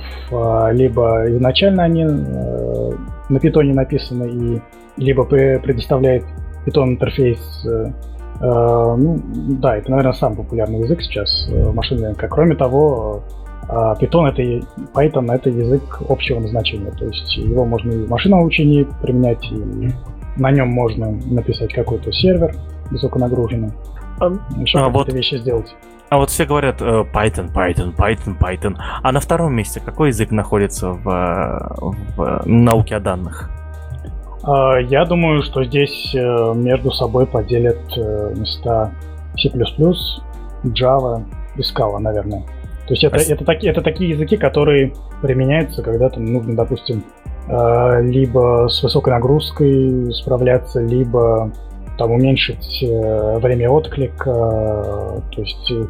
либо изначально они на питоне написаны, и либо предоставляет Python интерфейс ну, да, это, наверное, самый популярный язык сейчас машинный язык. Кроме того, а Python это Python это язык общего назначения, то есть его можно и в машинном обучении применять, и на нем можно написать какой-то сервер высоконагруженный, а, еще а вот, вещи сделать. А вот все говорят э, Python, Python, Python, Python. А на втором месте какой язык находится в, в науке о данных? А, я думаю, что здесь э, между собой поделят э, места C++, Java и Scala, наверное. То есть это, это, таки, это такие языки, которые применяются, когда там нужно, допустим, э, либо с высокой нагрузкой справляться, либо там уменьшить э, время отклика, то есть э,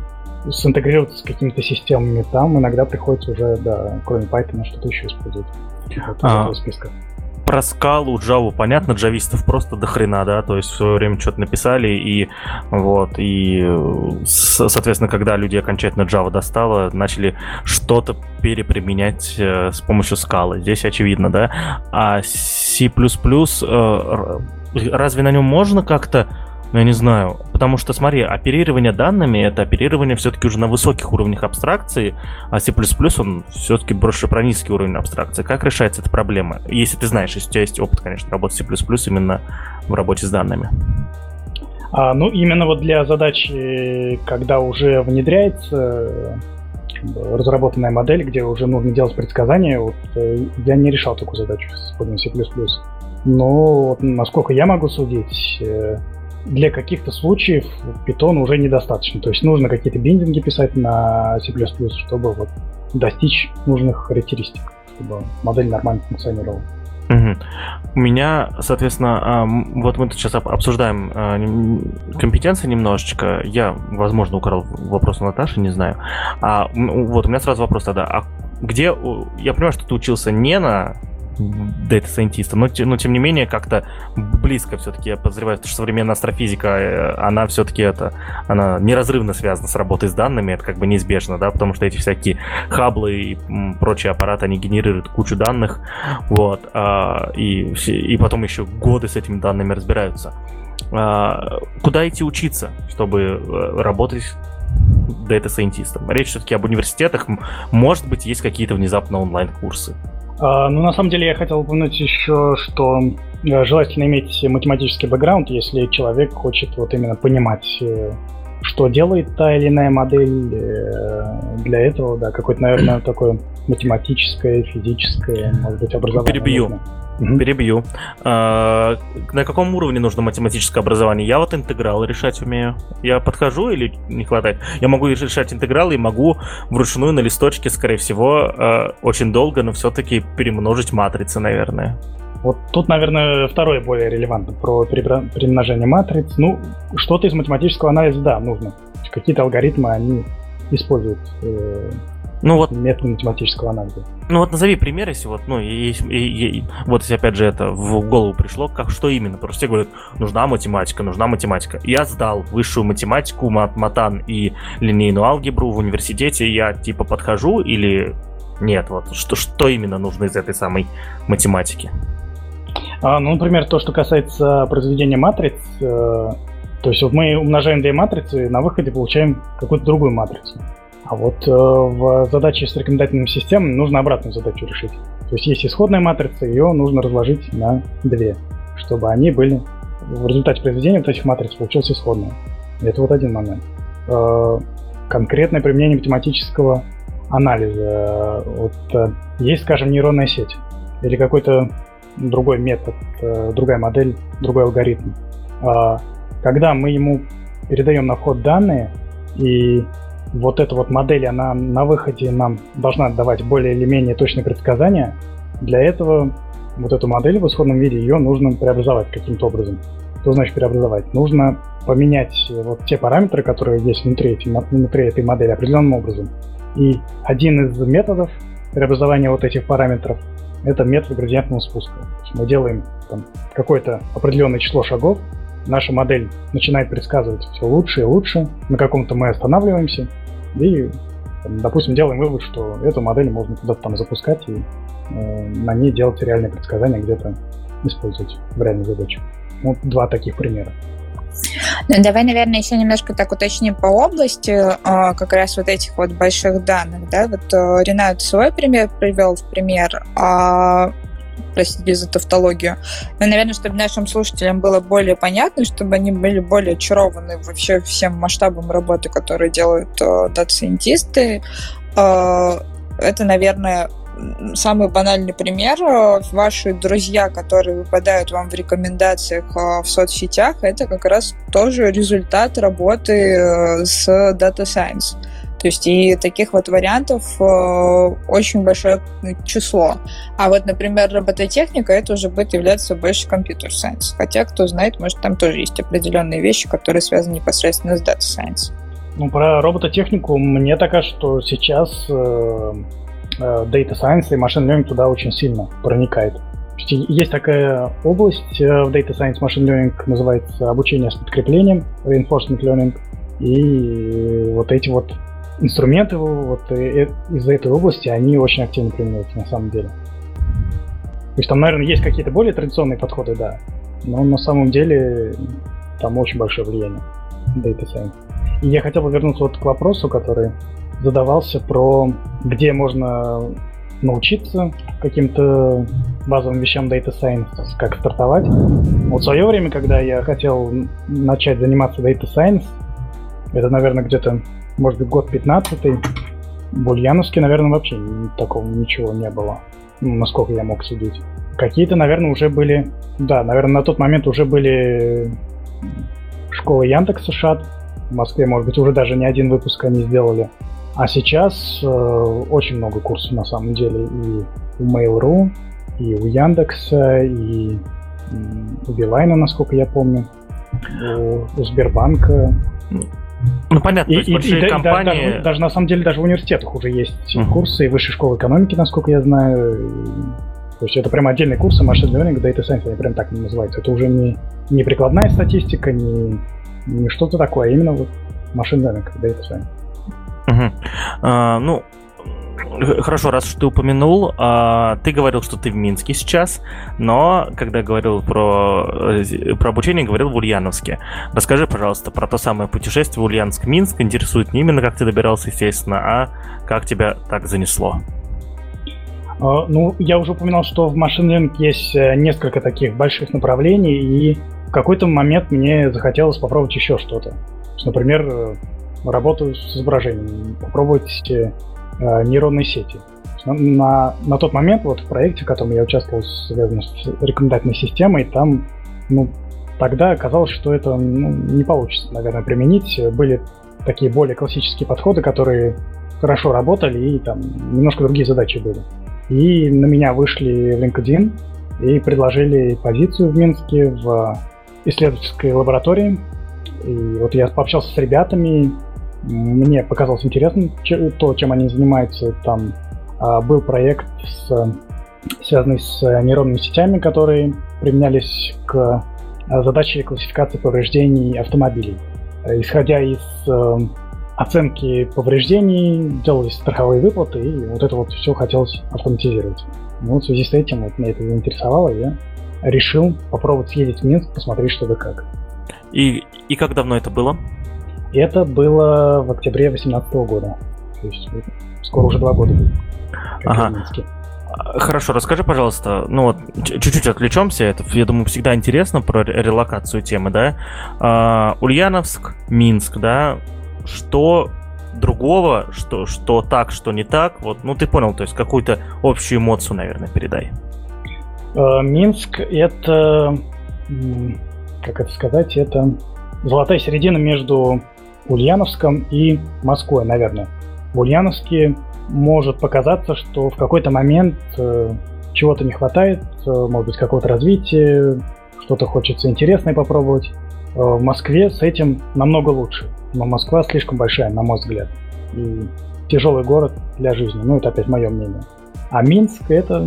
синтегрироваться с какими-то системами. Там иногда приходится уже, да, кроме Python, что-то еще использовать. Вот а, списка про скалу, Java, понятно, джавистов просто до хрена, да, то есть в свое время что-то написали, и вот, и, соответственно, когда люди окончательно Java достало, начали что-то переприменять э, с помощью скалы. Здесь очевидно, да. А C++, э, разве на нем можно как-то ну, я не знаю. Потому что, смотри, оперирование данными — это оперирование все-таки уже на высоких уровнях абстракции, а C++ он все-таки больше про низкий уровень абстракции. Как решается эта проблема? Если ты знаешь, если у тебя есть опыт, конечно, работы C++ именно в работе с данными. А, ну, именно вот для задачи, когда уже внедряется разработанная модель, где уже нужно делать предсказания, вот, э, я не решал такую задачу с C++. Но, вот, насколько я могу судить, э, для каких-то случаев Python уже недостаточно. То есть нужно какие-то биндинги писать на C++, чтобы вот достичь нужных характеристик, чтобы модель нормально функционировала. Угу. У меня, соответственно, вот мы сейчас обсуждаем а, компетенции немножечко. Я, возможно, украл вопрос у Наташи, не знаю. А вот у меня сразу вопрос тогда. А где... Я понимаю, что ты учился не на дата сайентиста, но, но тем не менее как-то близко все-таки я подозреваю, что современная астрофизика, э, она все-таки это, она неразрывно связана с работой с данными, это как бы неизбежно, да, потому что эти всякие хаблы и прочие аппараты, они генерируют кучу данных, вот, а, и, и потом еще годы с этими данными разбираются. А, куда идти учиться, чтобы э, работать дата-сайентистом? Речь все-таки об университетах, может быть, есть какие-то внезапно онлайн-курсы. А, ну, на самом деле, я хотел упомянуть еще, что э, желательно иметь математический бэкграунд, если человек хочет вот именно понимать, э, что делает та или иная модель. Э, для этого, да, какое-то, наверное, такое математическое, физическое, может быть, образование. Перебью. Нужно. Угу. Перебью. А, на каком уровне нужно математическое образование? Я вот интегралы решать умею. Я подхожу или не хватает? Я могу решать интегралы и могу вручную на листочке, скорее всего, а, очень долго, но все-таки перемножить матрицы, наверное. Вот тут, наверное, второе более релевантно про перемножение матриц. Ну, что-то из математического анализа, да, нужно. Какие-то алгоритмы они используют э, ну вот метод математического анализа. Ну вот назови пример, если вот, ну, и, и, и, вот если опять же это в голову пришло, как что именно? Просто все говорят, нужна математика, нужна математика. Я сдал высшую математику, мат, матан и линейную алгебру в университете, я типа подхожу или нет? Вот что, что именно нужно из этой самой математики? А, ну, например, то, что касается произведения матриц, э, то есть вот мы умножаем две матрицы, на выходе получаем какую-то другую матрицу. А вот э, в задаче с рекомендательными системами нужно обратную задачу решить. То есть есть исходная матрица, ее нужно разложить на две, чтобы они были в результате произведения вот этих матриц получилась исходная. Это вот один момент. Э, конкретное применение математического анализа. Вот э, есть, скажем, нейронная сеть или какой-то другой метод, э, другая модель, другой алгоритм. А, когда мы ему передаем на вход данные, и вот эта вот модель, она на выходе нам должна давать более или менее точные предсказания, для этого вот эту модель в исходном виде, ее нужно преобразовать каким-то образом. Что значит преобразовать? Нужно поменять вот те параметры, которые есть внутри, эти, внутри этой модели определенным образом. И один из методов преобразования вот этих параметров – это метод градиентного спуска. мы делаем там, какое-то определенное число шагов, наша модель начинает предсказывать все лучше и лучше, на каком-то мы останавливаемся, и, допустим, делаем вывод, что эту модель можно куда-то там запускать и э, на ней делать реальные предсказания, где-то использовать в реальной задаче. Вот два таких примера. Ну, давай, наверное, еще немножко так уточним по области а, как раз вот этих вот больших данных. Да? Вот э, Ренат свой пример привел в пример, а простите за тавтологию. Но, наверное, чтобы нашим слушателям было более понятно, чтобы они были более очарованы вообще всем масштабом работы, которую делают э, дата-сайентисты, э, это, наверное, самый банальный пример. Ваши друзья, которые выпадают вам в рекомендациях э, в соцсетях, это как раз тоже результат работы э, с Data Science. То есть и таких вот вариантов э, очень большое число. А вот, например, робототехника, это уже будет являться больше компьютер сайенс. Хотя, кто знает, может, там тоже есть определенные вещи, которые связаны непосредственно с Data Science. Ну, про робототехнику мне так кажется, что сейчас э, Э, data Science и Machine Learning туда очень сильно проникает. Есть такая область э, в Data Science Machine Learning, называется обучение с подкреплением, Reinforcement Learning. И вот эти вот инструменты вот из этой области, они очень активно применяются на самом деле. То есть там, наверное, есть какие-то более традиционные подходы, да, но на самом деле там очень большое влияние Data Science. И я хотел бы вернуться вот к вопросу, который задавался про где можно научиться каким-то базовым вещам Data Science, как стартовать. Вот в свое время, когда я хотел начать заниматься Data Science, это, наверное, где-то, может быть, год 15 в Ульяновске, наверное, вообще такого ничего не было, насколько я мог судить. Какие-то, наверное, уже были... Да, наверное, на тот момент уже были школы Яндекса ШАТ. В Москве, может быть, уже даже не один выпуск они сделали. А сейчас э, очень много курсов на самом деле и у Mail.ru, и у Яндекса, и у Билайна, насколько я помню, у, у Сбербанка. Ну понятно, и, то есть и, большие и, компании... Да, даже, даже на самом деле даже в университетах уже есть uh-huh. курсы высшей школы экономики, насколько я знаю. То есть это прям отдельные курсы Machine Learning, Data Science, они прям так называются. Это уже не, не прикладная статистика, не, не что-то такое, а именно вот Machine Learning, Data Science. Угу. А, ну, Хорошо, раз что ты упомянул, а, ты говорил, что ты в Минске сейчас, но когда говорил про, э, про обучение, говорил в Ульяновске. Расскажи, пожалуйста, про то самое путешествие Ульяновск-Минск. Интересует не именно, как ты добирался, естественно, а как тебя так занесло. А, ну, я уже упоминал, что в Learning есть э, несколько таких больших направлений, и в какой-то момент мне захотелось попробовать еще что-то. Например, э, работаю с изображением, попробовать э, нейронные сети. На, на, тот момент вот в проекте, в котором я участвовал, связанном с рекомендательной системой, там, ну, тогда оказалось, что это ну, не получится, наверное, применить. Были такие более классические подходы, которые хорошо работали и там немножко другие задачи были. И на меня вышли в LinkedIn и предложили позицию в Минске в исследовательской лаборатории. И вот я пообщался с ребятами, мне показалось интересным то, чем они занимаются. Там а, был проект, с, связанный с нейронными сетями, которые применялись к а, задаче классификации повреждений автомобилей. Исходя из э, оценки повреждений, делались страховые выплаты, и вот это вот все хотелось автоматизировать. Ну, в связи с этим вот меня это заинтересовало, я решил попробовать съездить в Минск, посмотреть, что да как. И, и как давно это было? Это было в октябре 2018 года. То есть скоро уже два года. Ага. Хорошо, расскажи, пожалуйста, ну вот чуть-чуть отвлечемся, это, я думаю, всегда интересно про релокацию темы, да? А, Ульяновск, Минск, да? Что другого, что, что так, что не так, вот, ну ты понял, то есть какую-то общую эмоцию, наверное, передай. А, Минск это как это сказать, это золотая середина между Ульяновском и Москвой, наверное. В Ульяновске может показаться, что в какой-то момент э, чего-то не хватает, э, может быть, какого-то развития, что-то хочется интересное попробовать. Э, в Москве с этим намного лучше. Но Москва слишком большая, на мой взгляд. И тяжелый город для жизни. Ну, это опять мое мнение. А Минск это...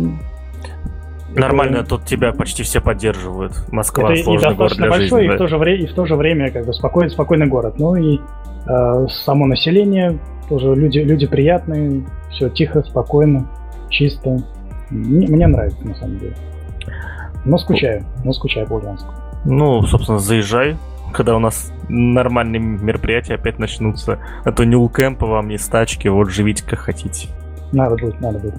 Нормально, тут тебя почти все поддерживают. Москва это сложный и город для большой, жизни. И, в то же время, и в то же время как бы спокойный, спокойный город. Ну и э, само население, тоже люди, люди приятные, все тихо, спокойно, чисто. Мне, мне нравится, на самом деле. Но скучаю, но скучаю по Ульяновску. Ну, собственно, заезжай, когда у нас нормальные мероприятия опять начнутся. А то не улкэмпа вам, не стачки, вот живите как хотите. Надо будет, надо будет.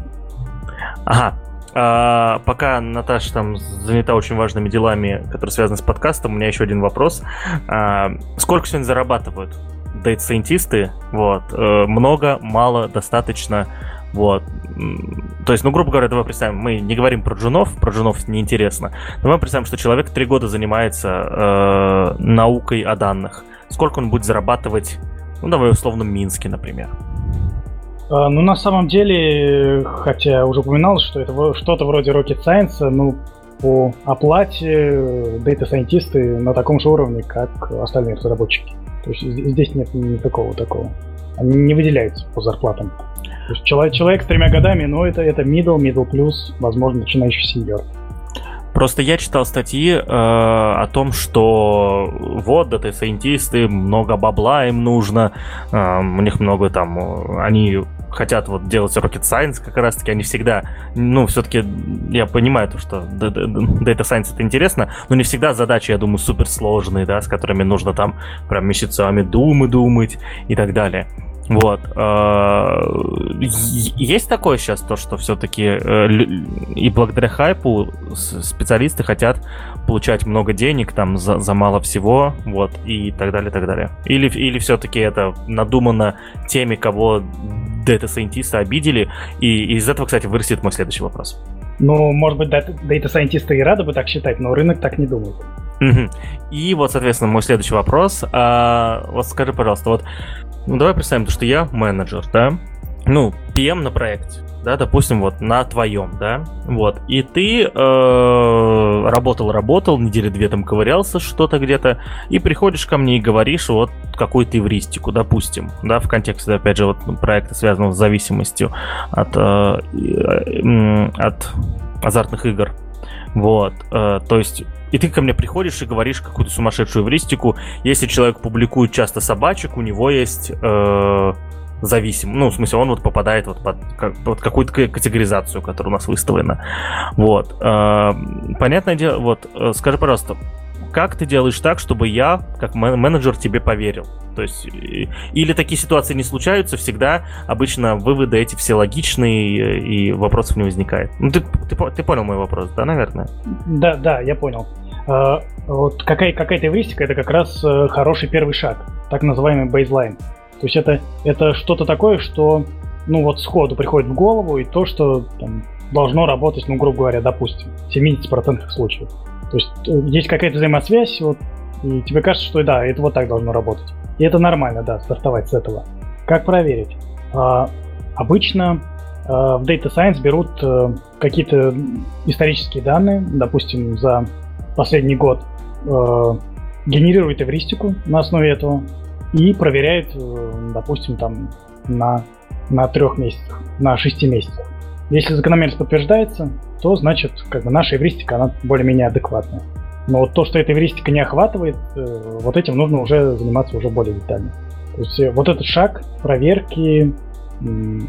Ага. А, пока Наташа там занята очень важными делами, которые связаны с подкастом, у меня еще один вопрос. А, сколько сегодня зарабатывают дейт-сайентисты? Вот. Э, много, мало, достаточно? Вот. То есть, ну, грубо говоря, давай представим, мы не говорим про джунов, про джунов неинтересно, но мы представим, что человек три года занимается э, наукой о данных. Сколько он будет зарабатывать, ну, давай условно, Минске, например? А, ну, на самом деле, хотя уже упоминал, что это что-то вроде Rocket Science, ну, по оплате дата-сайентисты на таком же уровне, как остальные разработчики. То есть здесь нет никакого такого. Они не выделяются по зарплатам. То есть человек, человек с тремя годами, но это, это middle, middle plus, возможно, начинающий сеньор. Просто я читал статьи э, о том, что вот, дата-сайентисты, много бабла им нужно, э, у них много там, они хотят вот делать rocket science, как раз таки они всегда, ну, все-таки я понимаю то, что data science это интересно, но не всегда задачи, я думаю, суперсложные, да, с которыми нужно там прям месяцами думы думать и так далее. Вот. А, есть такое сейчас, то, что все-таки э, и благодаря хайпу специалисты хотят получать много денег там за, за мало всего, вот, и так далее, так далее. Или, или все-таки это надумано теми, кого дата-сайентисты обидели, и из этого, кстати, вырастет мой следующий вопрос. Ну, может быть, дата-сайентисты и рады бы так считать, но рынок так не думает. И вот, соответственно, мой следующий вопрос. А, вот скажи, пожалуйста, вот ну, давай представим, что я менеджер, да? Ну, PM на проекте, да, допустим, вот на твоем, да, вот, и ты э, работал, работал, недели две там ковырялся что-то где-то, и приходишь ко мне и говоришь вот какую-то эвристику, допустим, да, в контексте, опять же, вот проекта, связанного с зависимостью от, э, э, от азартных игр, вот, то есть и ты ко мне приходишь и говоришь какую-то сумасшедшую эвристику. Если человек публикует часто собачек, у него есть зависим. Ну, в смысле, он вот попадает вот под, как, под какую-то категоризацию, которая у нас выставлена. Вот. Э, понятное дело, вот, э, скажи, пожалуйста, как ты делаешь так, чтобы я, как менеджер, тебе поверил? То есть, или такие ситуации не случаются всегда, обычно выводы эти все логичные, и вопросов не возникает. Ну, ты, ты, ты понял мой вопрос, да, наверное? Да, да, я понял. А, вот какая, какая-то эвристика это как раз э, хороший первый шаг, так называемый бейзлайн. То есть это, это что-то такое, что ну вот сходу приходит в голову, и то, что там, должно работать, ну, грубо говоря, допустим, в 70% случаев. То есть э, есть какая-то взаимосвязь, вот, и тебе кажется, что да, это вот так должно работать. И это нормально, да, стартовать с этого. Как проверить? А, обычно а, в Data Science берут а, какие-то исторические данные, допустим, за последний год э, генерирует эвристику на основе этого и проверяет, э, допустим, там на, на трех месяцах, на шести месяцах. Если закономерность подтверждается, то значит, как бы наша эвристика, она более-менее адекватная. Но вот то, что эта эвристика не охватывает, э, вот этим нужно уже заниматься уже более детально. То есть э, вот этот шаг проверки,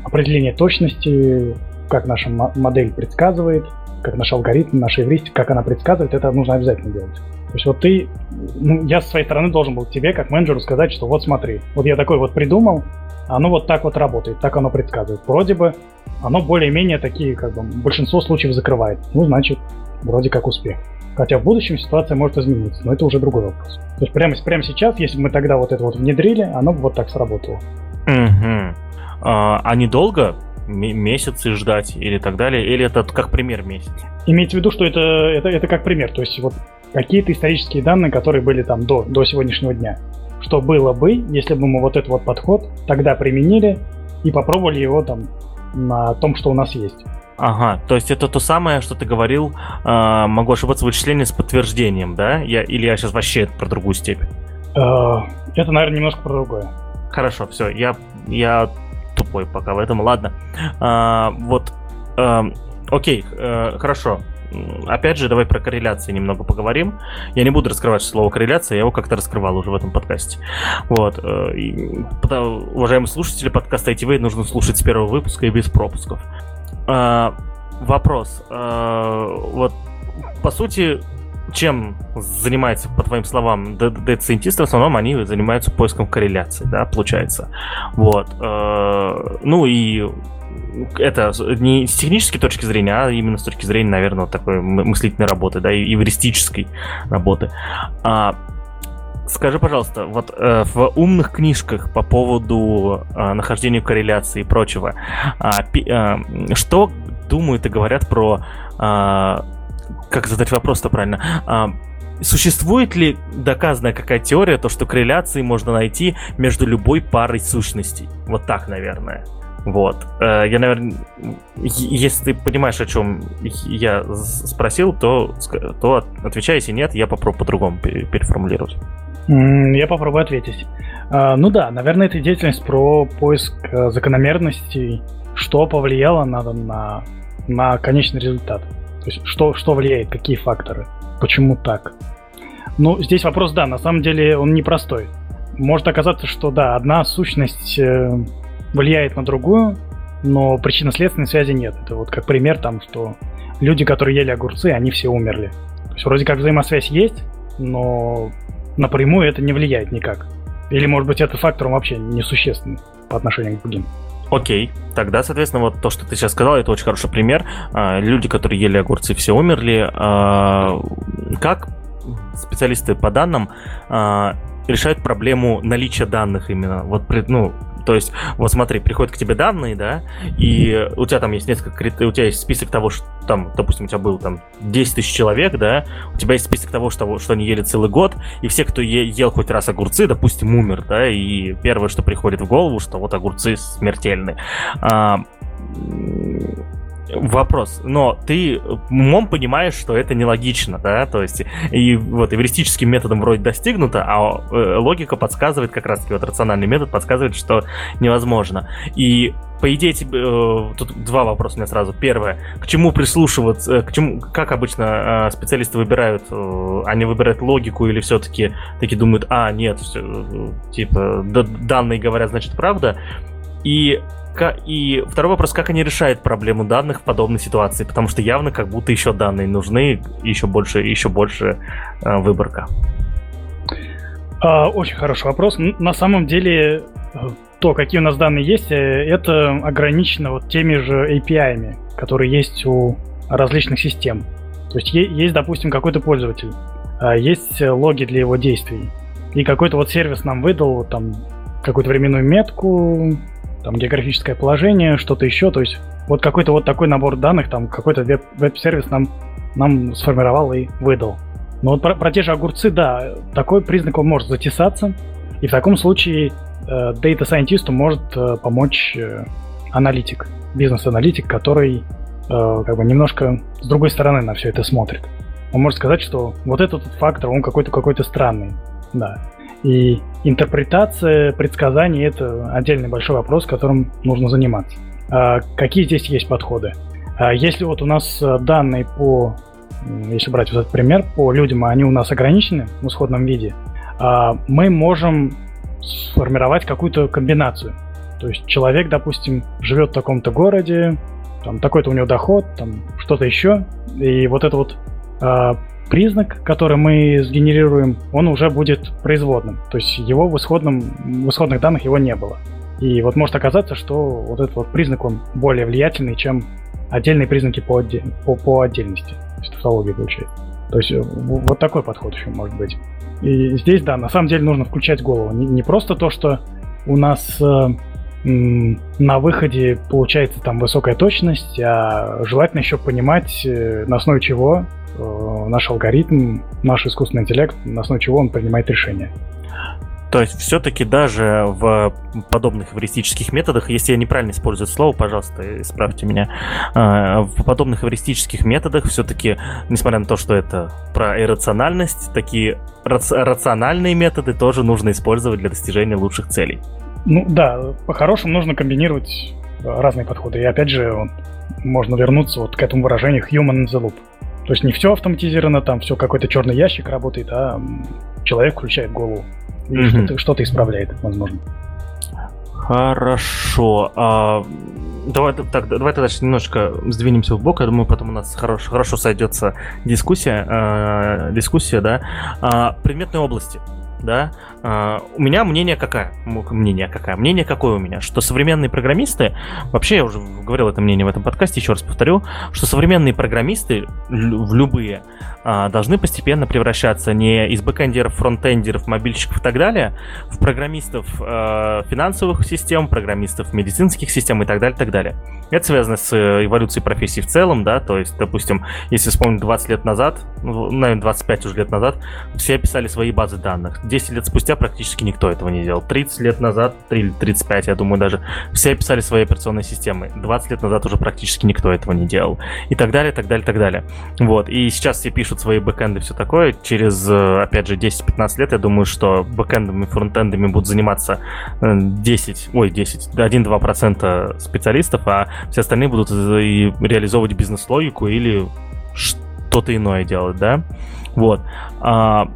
определения точности, как наша модель предсказывает, как наш алгоритм, наша эвристика, как она предсказывает, это нужно обязательно делать. То есть вот ты, ну, я с своей стороны должен был тебе, как менеджеру, сказать, что вот смотри, вот я такой вот придумал, оно вот так вот работает, так оно предсказывает. Вроде бы оно более-менее такие, как бы, большинство случаев закрывает. Ну, значит, вроде как успех. Хотя в будущем ситуация может измениться, но это уже другой вопрос. То есть прямо, прямо сейчас, если бы мы тогда вот это вот внедрили, оно бы вот так сработало. Угу. А, а недолго месяцы ждать или так далее, или это как пример месяц? Имейте в виду, что это, это, это как пример. То есть вот какие-то исторические данные, которые были там до, до сегодняшнего дня. Что было бы, если бы мы вот этот вот подход тогда применили и попробовали его там на том, что у нас есть. Ага, то есть это то самое, что ты говорил, э, могу ошибаться, вычисление с подтверждением, да? Я, или я сейчас вообще про другую степень? Э, это, наверное, немножко про другое. Хорошо, все, я, я тупой пока в этом, ладно. А, вот, а, окей, а, хорошо. Опять же, давай про корреляции немного поговорим. Я не буду раскрывать слово корреляция, я его как-то раскрывал уже в этом подкасте. Вот. Э, и, уважаемые слушатели подкаста ITV нужно слушать с первого выпуска и без пропусков. А, вопрос. А, вот, по сути, чем занимается, по твоим словам, дата-сайентисты, в основном они занимаются поиском корреляции, да, получается. Вот. Э, ну и это не с технической точки зрения, а именно с точки зрения, наверное, вот такой мыслительной работы, да, и эвристической работы. А, скажи, пожалуйста, вот э, в умных книжках по поводу э, нахождения корреляции и прочего, э, э, что думают и говорят про э, как задать вопрос-то правильно? А, существует ли доказанная какая теория, то, что корреляции можно найти между любой парой сущностей? Вот так, наверное. Вот. Э, я, наверное, если ты понимаешь, о чем я спросил, то, то отвечай, если нет, я попробую по-другому переформулировать. Я попробую ответить. А, ну да, наверное, это деятельность про поиск э, закономерностей, что повлияло на, на, на конечный результат. То есть что, что влияет, какие факторы, почему так. Ну, здесь вопрос, да, на самом деле он непростой. Может оказаться, что да, одна сущность э, влияет на другую, но причинно-следственной связи нет. Это вот как пример там, что люди, которые ели огурцы, они все умерли. То есть вроде как взаимосвязь есть, но напрямую это не влияет никак. Или, может быть, этот фактор вообще несущественный по отношению к другим. Окей, тогда, соответственно, вот то, что ты сейчас сказал, это очень хороший пример. А, люди, которые ели огурцы, все умерли. А, как специалисты по данным а, решают проблему наличия данных именно? Вот, ну, то есть, вот смотри, приходят к тебе данные, да, и у тебя там есть несколько, у тебя есть список того, что там, допустим, у тебя был там 10 тысяч человек, да, у тебя есть список того, что, что они ели целый год, и все, кто е- ел хоть раз огурцы, допустим, умер, да, и первое, что приходит в голову, что вот огурцы смертельны. А, вопрос. Но ты умом понимаешь, что это нелогично, да, то есть и вот эвристическим методом вроде достигнуто, а э, логика подсказывает, как раз таки вот рациональный метод подсказывает, что невозможно. И по идее, тебе, э, тут два вопроса у меня сразу. Первое, к чему прислушиваться, э, к чему, как обычно э, специалисты выбирают, э, они выбирают логику или все-таки такие думают, а, нет, все, э, типа, данные говорят, значит, правда. И и второй вопрос, как они решают проблему данных в подобной ситуации, потому что явно как будто еще данные нужны, еще больше, еще больше э, выборка. А, очень хороший вопрос. На самом деле, э, то, какие у нас данные есть, э, это ограничено вот теми же API, которые есть у различных систем. То есть есть, допустим, какой-то пользователь, а есть логи для его действий, и какой-то вот сервис нам выдал там какую-то временную метку, там географическое положение, что-то еще, то есть вот какой-то вот такой набор данных, там какой-то веб- веб-сервис нам, нам сформировал и выдал. Но вот про, про те же огурцы, да, такой признак он может затесаться, и в таком случае э, Data Scientist может э, помочь э, аналитик, бизнес-аналитик, который э, как бы немножко с другой стороны на все это смотрит. Он может сказать, что вот этот фактор, он какой-то какой-то странный, да. И интерпретация предсказаний – это отдельный большой вопрос, которым нужно заниматься. А какие здесь есть подходы? А если вот у нас э, данные по, если брать вот этот пример, по людям, они у нас ограничены в исходном виде, а мы можем сформировать какую-то комбинацию. То есть человек, допустим, живет в таком-то городе, там такой-то у него доход, там что-то еще, и вот это вот а, признак, который мы сгенерируем, он уже будет производным. То есть его в, исходном, в исходных данных его не было. И вот может оказаться, что вот этот вот признак, он более влиятельный, чем отдельные признаки по, отдель, по, по отдельности. То есть получается. То есть э, вот такой подход еще может быть. И здесь, да, на самом деле нужно включать голову. Не, не просто то, что у нас э, на выходе получается там высокая точность, а желательно еще понимать, э, на основе чего наш алгоритм, наш искусственный интеллект, на основе чего он принимает решения. То есть все-таки даже в подобных эвристических методах, если я неправильно использую это слово, пожалуйста, исправьте меня, а, в подобных эвристических методах все-таки, несмотря на то, что это про иррациональность, такие рациональные методы тоже нужно использовать для достижения лучших целей. Ну да, по-хорошему нужно комбинировать разные подходы. И опять же, можно вернуться вот к этому выражению human in the loop. То есть не все автоматизировано, там все какой-то черный ящик работает, а человек включает голову и mm-hmm. что-то, что-то исправляет, возможно. Хорошо. А, давай, так, давай тогда немножко сдвинемся в бок. Я думаю, потом у нас хорошо, хорошо сойдется дискуссия. А, дискуссия, да. А, предметной области да, Uh, у меня мнение какая? Мнение какая? Мнение какое у меня? Что современные программисты, вообще я уже говорил это мнение в этом подкасте, еще раз повторю, что современные программисты в любые uh, должны постепенно превращаться не из бэкэндеров, фронтендеров, мобильщиков и так далее, в программистов uh, финансовых систем, программистов медицинских систем и так далее, так далее. Это связано с э, эволюцией профессий в целом, да, то есть, допустим, если вспомнить 20 лет назад, ну, наверное, 25 уже лет назад, все писали свои базы данных. 10 лет спустя практически никто этого не делал. 30 лет назад, 35, я думаю, даже, все писали свои операционные системы. 20 лет назад уже практически никто этого не делал. И так далее, так далее, так далее. Вот, и сейчас все пишут свои бэкэнды, все такое. Через, э, опять же, 10-15 лет, я думаю, что бэкэндами, фронтендами будут заниматься 10, э, ой, 10, 1-2% специалистов, а все остальные будут и реализовывать бизнес-логику или что-то иное делать, да? Вот. А,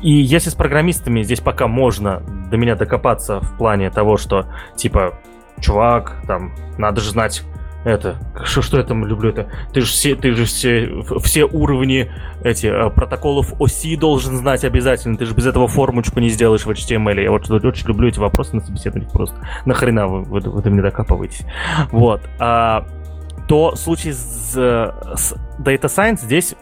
и если с программистами здесь пока можно до меня докопаться в плане того, что, типа, чувак, там, надо же знать это, что, что я там люблю это, ты же все, ты же все, все уровни эти э, протоколов оси должен знать обязательно, ты же без этого формочку не сделаешь в HTML. Я вот очень люблю эти вопросы на собеседованиях просто. Нахрена вы, вы, вы до меня докапываетесь? Вот. А, то в случае с, с Data Science здесь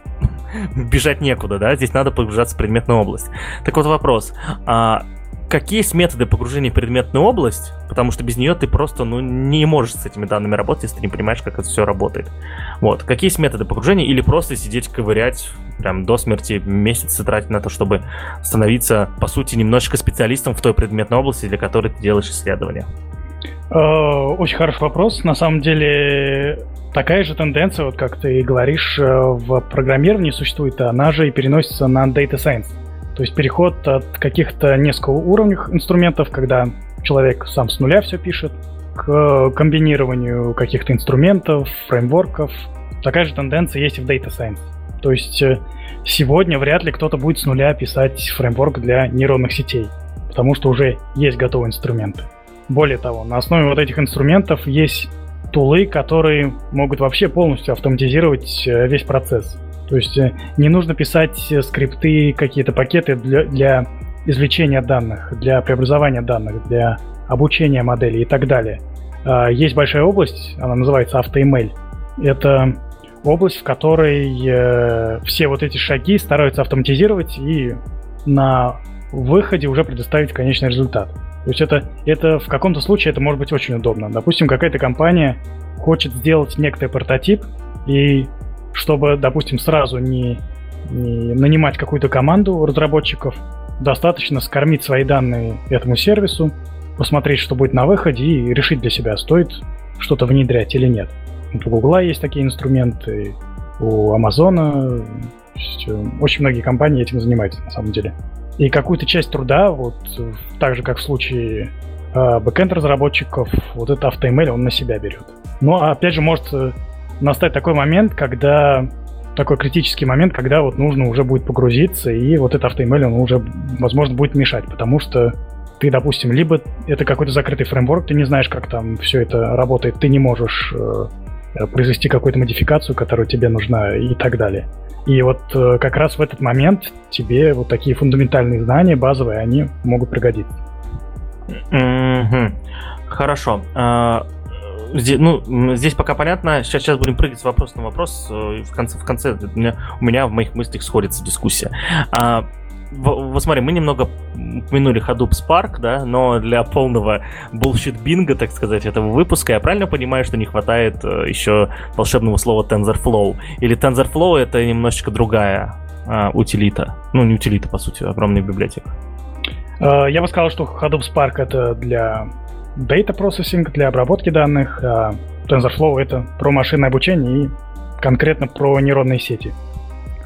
бежать некуда, да, здесь надо погружаться в предметную область. Так вот вопрос, а какие есть методы погружения в предметную область, потому что без нее ты просто ну, не можешь с этими данными работать, если ты не понимаешь, как это все работает. Вот. Какие есть методы погружения или просто сидеть ковырять прям до смерти, месяцы тратить на то, чтобы становиться, по сути, немножечко специалистом в той предметной области, для которой ты делаешь исследования? Э, очень хороший вопрос. На самом деле такая же тенденция, вот как ты говоришь, э, в программировании существует, она же и переносится на Data Science. То есть переход от каких-то несколько уровней инструментов, когда человек сам с нуля все пишет, к комбинированию каких-то инструментов, фреймворков. Такая же тенденция есть и в Data Science. То есть э, сегодня вряд ли кто-то будет с нуля писать фреймворк для нейронных сетей, потому что уже есть готовые инструменты. Более того, на основе вот этих инструментов есть тулы, которые могут вообще полностью автоматизировать э, весь процесс. То есть э, не нужно писать э, скрипты, какие-то пакеты для, для извлечения данных, для преобразования данных, для обучения модели и так далее. А, есть большая область, она называется AutoML. Это область, в которой все вот эти шаги стараются автоматизировать и на выходе уже предоставить конечный результат. То есть это, это в каком-то случае это может быть очень удобно. Допустим, какая-то компания хочет сделать некоторый прототип, и чтобы, допустим, сразу не, не нанимать какую-то команду разработчиков, достаточно скормить свои данные этому сервису, посмотреть, что будет на выходе, и решить для себя, стоит что-то внедрять или нет. Вот у Гугла есть такие инструменты, у Амазона, очень многие компании этим занимаются на самом деле. И какую-то часть труда, вот так же, как в случае э, бэкэнд-разработчиков, вот это AutoML он на себя берет. Но, опять же, может э, настать такой момент, когда такой критический момент, когда вот нужно уже будет погрузиться, и вот этот AutoML он уже, возможно, будет мешать, потому что ты, допустим, либо это какой-то закрытый фреймворк, ты не знаешь, как там все это работает, ты не можешь э, произвести какую-то модификацию, которая тебе нужна и так далее. И вот э, как раз в этот момент тебе вот такие фундаментальные знания, базовые, они могут пригодиться. Mm-hmm. Хорошо. А, здесь, ну, здесь пока понятно. Сейчас, сейчас будем прыгать с вопроса на вопрос. Э, в конце, в конце у меня, у меня в моих мыслях сходится дискуссия. А, вот смотри, мы немного упомянули Hadoop Spark, да, но для полного bullshit бинга, так сказать, этого выпуска, я правильно понимаю, что не хватает э, еще волшебного слова TensorFlow? Или TensorFlow это немножечко другая а, утилита? Ну, не утилита, по сути, огромная библиотека. Э, я бы сказал, что Hadoop Spark это для data processing, для обработки данных, а TensorFlow это про машинное обучение и конкретно про нейронные сети.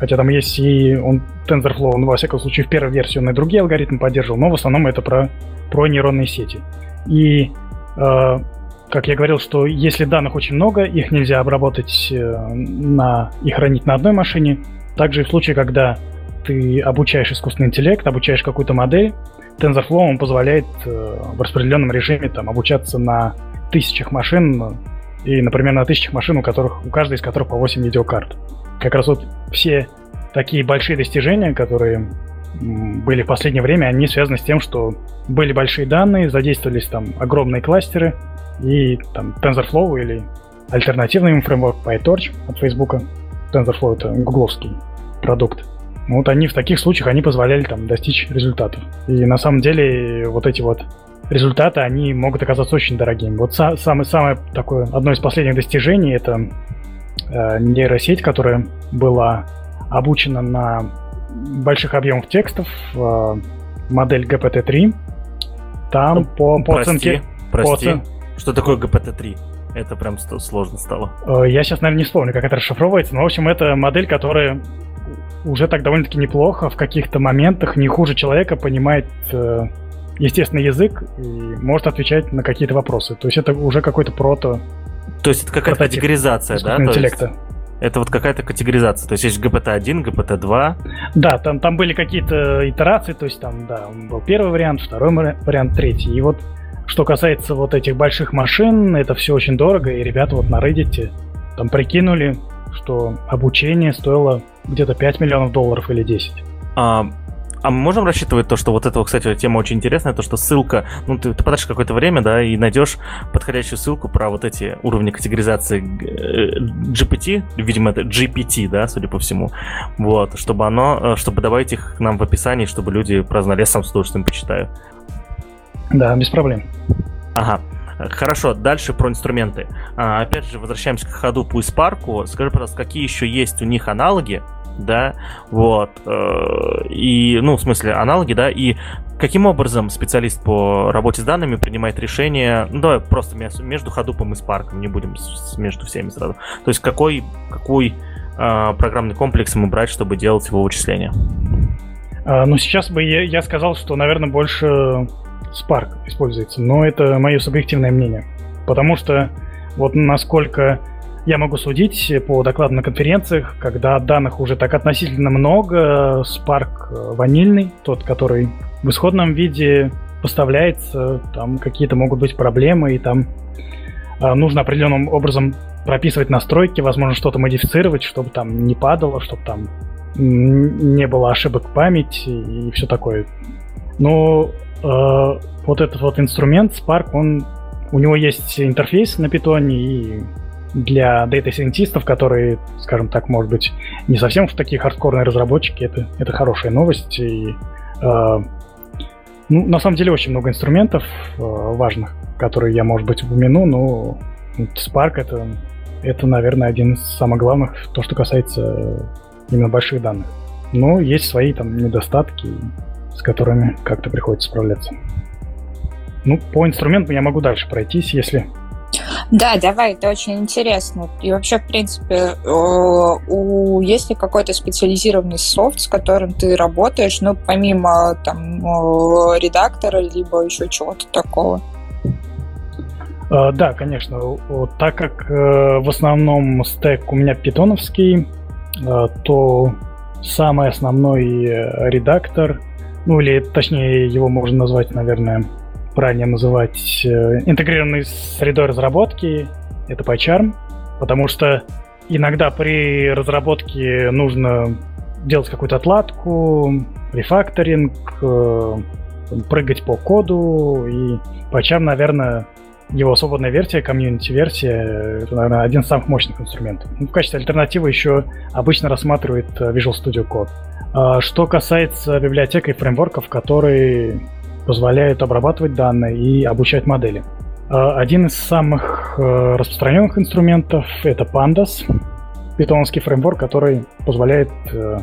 Хотя там есть и он TensorFlow, он, во всяком случае, в первой версии он и другие алгоритмы поддерживал, но в основном это про, про нейронные сети. И, э, как я говорил, что если данных очень много, их нельзя обработать э, на, и хранить на одной машине. Также и в случае, когда ты обучаешь искусственный интеллект, обучаешь какую-то модель, TensorFlow он позволяет э, в распределенном режиме там, обучаться на тысячах машин, и, например, на тысячах машин, у которых у каждой из которых по 8 видеокарт как раз вот все такие большие достижения, которые были в последнее время, они связаны с тем, что были большие данные, задействовались там огромные кластеры, и там TensorFlow или альтернативный им фреймворк PyTorch от Facebook. TensorFlow это гугловский продукт. Вот они в таких случаях они позволяли там достичь результатов. И на самом деле вот эти вот результаты, они могут оказаться очень дорогими. Вот са- самое, самое такое, одно из последних достижений это Э, нейросеть, которая была обучена на больших объемах текстов, э, модель GPT-3. Там ну, по, по прости, оценке... Прости, по оцен... что такое GPT-3? Это прям сложно стало. Э, я сейчас, наверное, не вспомню, как это расшифровывается, но, в общем, это модель, которая уже так довольно-таки неплохо, в каких-то моментах не хуже человека понимает естественный язык и может отвечать на какие-то вопросы. То есть это уже какой-то прото то есть это какая-то категоризация, да? интеллекта. есть это вот какая-то категоризация. То есть есть GPT-1, GPT-2. Да, там, там были какие-то итерации, то есть там, да, был первый вариант, второй вариант, третий. И вот что касается вот этих больших машин, это все очень дорого, и ребята вот на Reddit там прикинули, что обучение стоило где-то 5 миллионов долларов или 10. А, а мы можем рассчитывать то, что вот эта, кстати, тема очень интересная, то, что ссылка, ну, ты, ты потратишь какое-то время, да, и найдешь подходящую ссылку про вот эти уровни категоризации э, GPT, видимо, это GPT, да, судя по всему, вот, чтобы оно, э, чтобы добавить их нам в описании, чтобы люди прознали. Я сам с удовольствием почитаю. Да, без проблем. Ага. Хорошо, дальше про инструменты. А, опять же, возвращаемся к ходу по Spark. Скажи, пожалуйста, какие еще есть у них аналоги, да, вот, э, и, ну, в смысле, аналоги, да, и каким образом специалист по работе с данными принимает решение, ну, давай просто между Hadoop и Spark, не будем между всеми сразу, то есть какой, какой э, программный комплекс ему брать, чтобы делать его вычисления? А, ну, сейчас бы я сказал, что, наверное, больше Spark используется, но это мое субъективное мнение, потому что вот насколько я могу судить по докладам на конференциях, когда данных уже так относительно много, Spark э, ванильный, тот, который в исходном виде поставляется, там какие-то могут быть проблемы, и там э, нужно определенным образом прописывать настройки, возможно, что-то модифицировать, чтобы там не падало, чтобы там не было ошибок памяти и все такое. Но э, вот этот вот инструмент Spark, он у него есть интерфейс на питоне и для дата-сайентистов, которые, скажем так, может быть, не совсем в такие хардкорные разработчики, это, это хорошая новость. И, э, ну, на самом деле, очень много инструментов э, важных, которые я, может быть, упомяну, но Spark это, это, наверное, один из самых главных, то, что касается именно больших данных. Но есть свои там недостатки, с которыми как-то приходится справляться. Ну, по инструментам я могу дальше пройтись, если да, давай, это очень интересно. И вообще, в принципе, у, есть ли какой-то специализированный софт, с которым ты работаешь, ну, помимо там редактора, либо еще чего-то такого? А, да, конечно. Так как э, в основном стек у меня питоновский, э, то самый основной э, редактор, ну или точнее его можно назвать, наверное, правильнее называть э, интегрированной средой разработки, это PyCharm, потому что иногда при разработке нужно делать какую-то отладку, рефакторинг, э, прыгать по коду, и PyCharm, наверное, его свободная версия, комьюнити-версия, это, наверное, один из самых мощных инструментов. Ну, в качестве альтернативы еще обычно рассматривает э, Visual Studio Code. А, что касается библиотек и фреймворков, которые позволяют обрабатывать данные и обучать модели. А, один из самых э, распространенных инструментов — это Pandas, питоновский фреймворк, который позволяет э,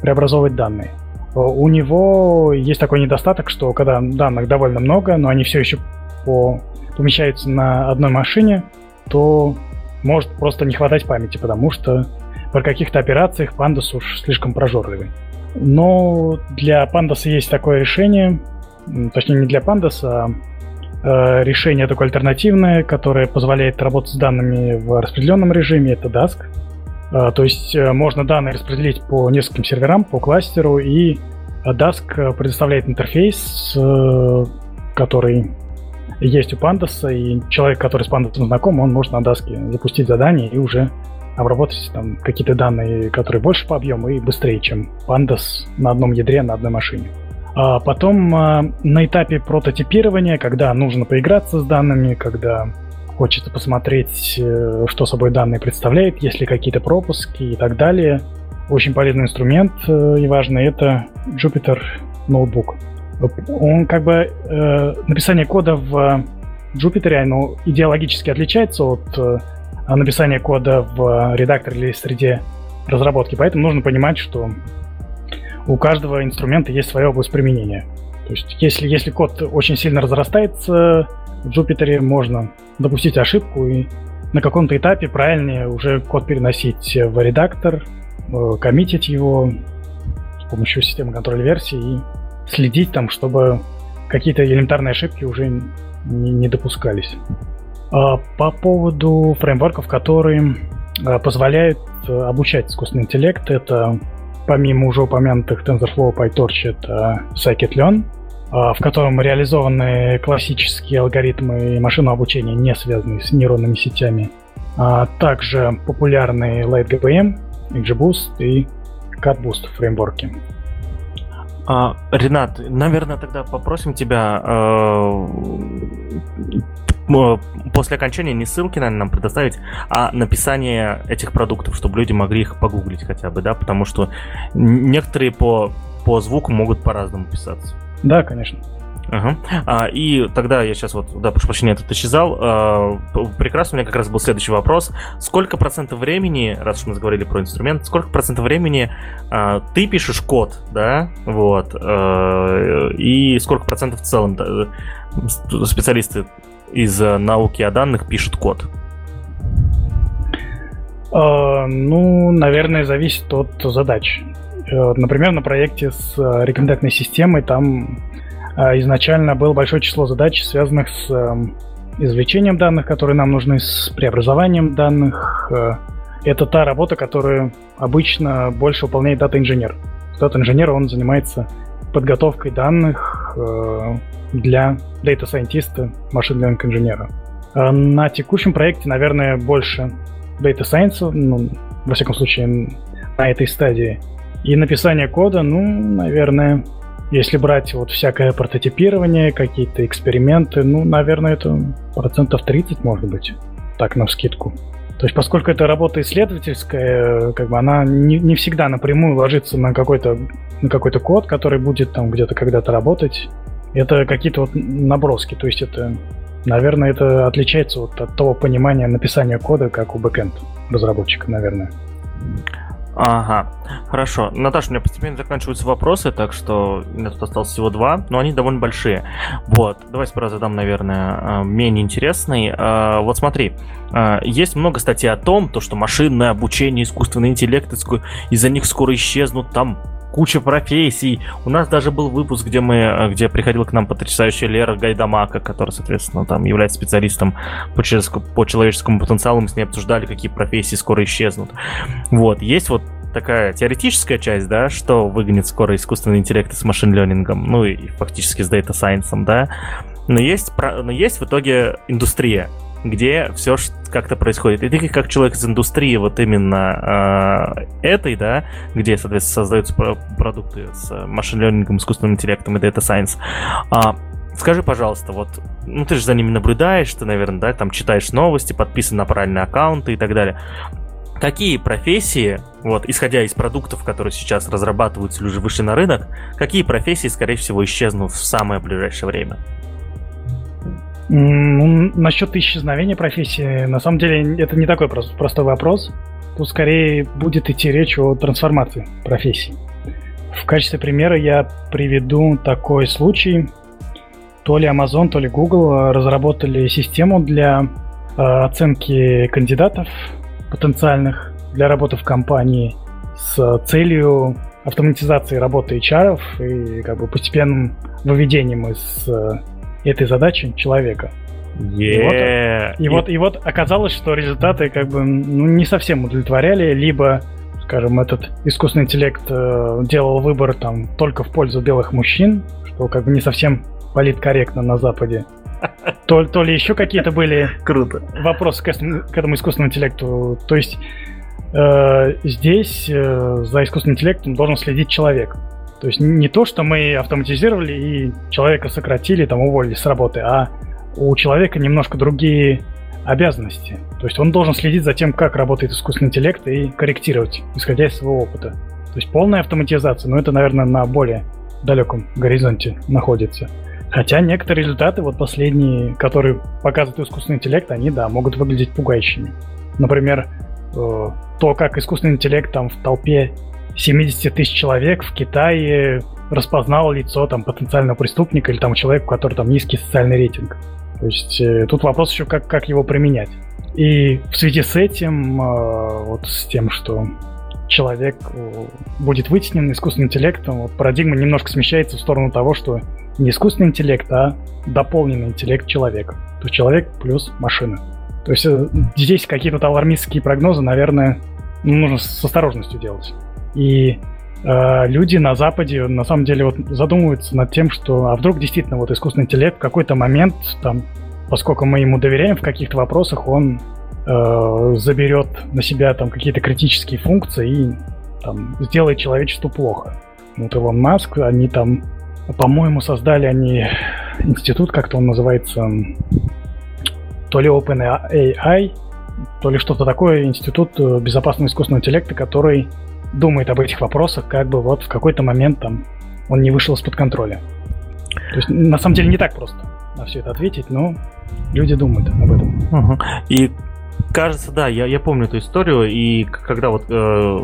преобразовывать данные. У него есть такой недостаток, что когда данных довольно много, но они все еще по помещаются на одной машине, то может просто не хватать памяти, потому что при каких-то операциях Pandas уж слишком прожорливый. Но для Pandas есть такое решение, точнее не для Pandas, а э, решение такое альтернативное, которое позволяет работать с данными в распределенном режиме, это Dask. Э, то есть э, можно данные распределить по нескольким серверам, по кластеру, и Dask предоставляет интерфейс, э, который есть у Пандаса, и человек, который с Пандасом знаком, он может на даске запустить задание и уже обработать там какие-то данные, которые больше по объему и быстрее, чем Pandas на одном ядре на одной машине. А потом а, на этапе прототипирования, когда нужно поиграться с данными, когда хочется посмотреть, э, что собой данные представляет, есть ли какие-то пропуски и так далее. Очень полезный инструмент э, и важный это Jupyter Notebook. Он как бы э, написание кода в Jupyter, оно идеологически отличается от написания кода в редакторе или среде разработки, поэтому нужно понимать, что у каждого инструмента есть своя область применения. То есть, если, если код очень сильно разрастается, в Jupyter можно допустить ошибку и на каком-то этапе правильнее уже код переносить в редактор, э, коммитить его с помощью системы контроля версии и следить там, чтобы какие-то элементарные ошибки уже не, не допускались. А, по поводу фреймворков, которые а, позволяют э, обучать искусственный интеллект, это помимо уже упомянутых TensorFlow, PyTorch, это Scikit-Learn, а, в котором реализованы классические алгоритмы машинного обучения, не связанные с нейронными сетями, а также популярные LightGPM, XGBoost и CatBoost фреймворки. А, Ренат, наверное, тогда попросим тебя э, после окончания не ссылки, наверное, нам предоставить, а написание этих продуктов, чтобы люди могли их погуглить хотя бы, да, потому что некоторые по, по звуку могут по-разному писаться. Да, конечно. Ага. А, и тогда я сейчас вот, да, прошу прощения, этот исчезал. А, прекрасно, у меня как раз был следующий вопрос. Сколько процентов времени, раз уж мы заговорили про инструмент, сколько процентов времени а, ты пишешь код, да, вот, а, и сколько процентов в целом да, специалисты из науки о данных пишут код? Uh, ну, наверное, зависит от задач. Uh, например, на проекте с рекомендательной системой там а, изначально было большое число задач, связанных с извлечением данных, которые нам нужны, с преобразованием данных. Э, это та работа, которую обычно больше выполняет дата-инженер. Дата-инженер, он занимается подготовкой данных для дата-сайентиста, machine learning инженера. А на текущем проекте, наверное, больше data science, ну, во всяком случае, на этой стадии. И написание кода, ну, наверное, если брать вот всякое прототипирование, какие-то эксперименты, ну, наверное, это процентов 30, может быть, так, на скидку. То есть, поскольку это работа исследовательская, как бы она не, не всегда напрямую ложится на какой-то на какой-то код, который будет там где-то когда-то работать. Это какие-то вот наброски. То есть это, наверное, это отличается вот от того понимания написания кода, как у бэкэнд разработчика, наверное. Ага, хорошо. Наташа, у меня постепенно заканчиваются вопросы, так что у меня тут осталось всего два, но они довольно большие. Вот, давай сперва задам, наверное, э, менее интересный. Э, вот смотри, э, есть много статей о том, то, что машинное обучение, искусственный интеллект, из-за них скоро исчезнут там куча профессий. У нас даже был выпуск, где мы, э, где приходила к нам потрясающая Лера Гайдамака, которая, соответственно, там является специалистом по, по человеческому потенциалу. Мы с ней обсуждали, какие профессии скоро исчезнут. Вот, есть вот такая теоретическая часть, да, что выгонит скоро искусственный интеллект с machine learning ом, ну и фактически с data science ом, да. Но есть, но есть в итоге индустрия, где все как-то происходит. И ты как человек из индустрии вот именно э, этой, да, где, соответственно, создаются продукты с machine learning ом, искусственным интеллектом и data science, э, скажи, пожалуйста, вот, ну ты же за ними наблюдаешь, ты, наверное, да, там читаешь новости, подписан на правильные аккаунты и так далее. Какие профессии, вот, исходя из продуктов, которые сейчас разрабатываются или уже вышли на рынок, какие профессии, скорее всего, исчезнут в самое ближайшее время? Ну, насчет исчезновения профессии, на самом деле, это не такой прост, простой вопрос. Тут скорее будет идти речь о трансформации профессий. В качестве примера я приведу такой случай. То ли Amazon, то ли Google разработали систему для э, оценки кандидатов потенциальных для работы в компании с целью автоматизации работы HR и как бы постепенным выведением из э, этой задачи человека. Yeah. И, вот, и, вот, и вот оказалось, что результаты как бы ну, не совсем удовлетворяли, либо, скажем, этот искусственный интеллект э, делал выбор там только в пользу белых мужчин, что как бы не совсем политкорректно на Западе. То, то ли еще какие-то были Круто. вопросы к, к этому искусственному интеллекту. То есть э, здесь э, за искусственным интеллектом должен следить человек. То есть не то, что мы автоматизировали и человека сократили, там уволили с работы, а у человека немножко другие обязанности. То есть он должен следить за тем, как работает искусственный интеллект и корректировать, исходя из своего опыта. То есть полная автоматизация, но это, наверное, на более далеком горизонте находится. Хотя некоторые результаты, вот последние, которые показывает искусственный интеллект, они, да, могут выглядеть пугающими. Например, э, то, как искусственный интеллект там в толпе 70 тысяч человек в Китае распознал лицо там потенциального преступника или там человека, у которого там низкий социальный рейтинг. То есть э, тут вопрос еще, как, как его применять. И в связи с этим, э, вот с тем, что человек э, будет вытеснен искусственным интеллектом, вот парадигма немножко смещается в сторону того, что не искусственный интеллект, а дополненный интеллект человека. То есть человек плюс машина. То есть э, здесь какие-то алармистские прогнозы, наверное, нужно с осторожностью делать. И э, люди на Западе на самом деле вот задумываются над тем, что а вдруг действительно вот искусственный интеллект в какой-то момент, там, поскольку мы ему доверяем в каких-то вопросах, он э, заберет на себя там какие-то критические функции и там, сделает человечеству плохо. Вот Илон Маск, они там, по-моему, создали они институт, как-то он называется, то ли OpenAI, то ли что-то такое, институт э, безопасного искусственного интеллекта, который думает об этих вопросах, как бы вот в какой-то момент там он не вышел из-под контроля. То есть на самом деле не так просто на все это ответить, но люди думают об этом. Угу. И Кажется, да, я, я помню эту историю, и когда вот, э,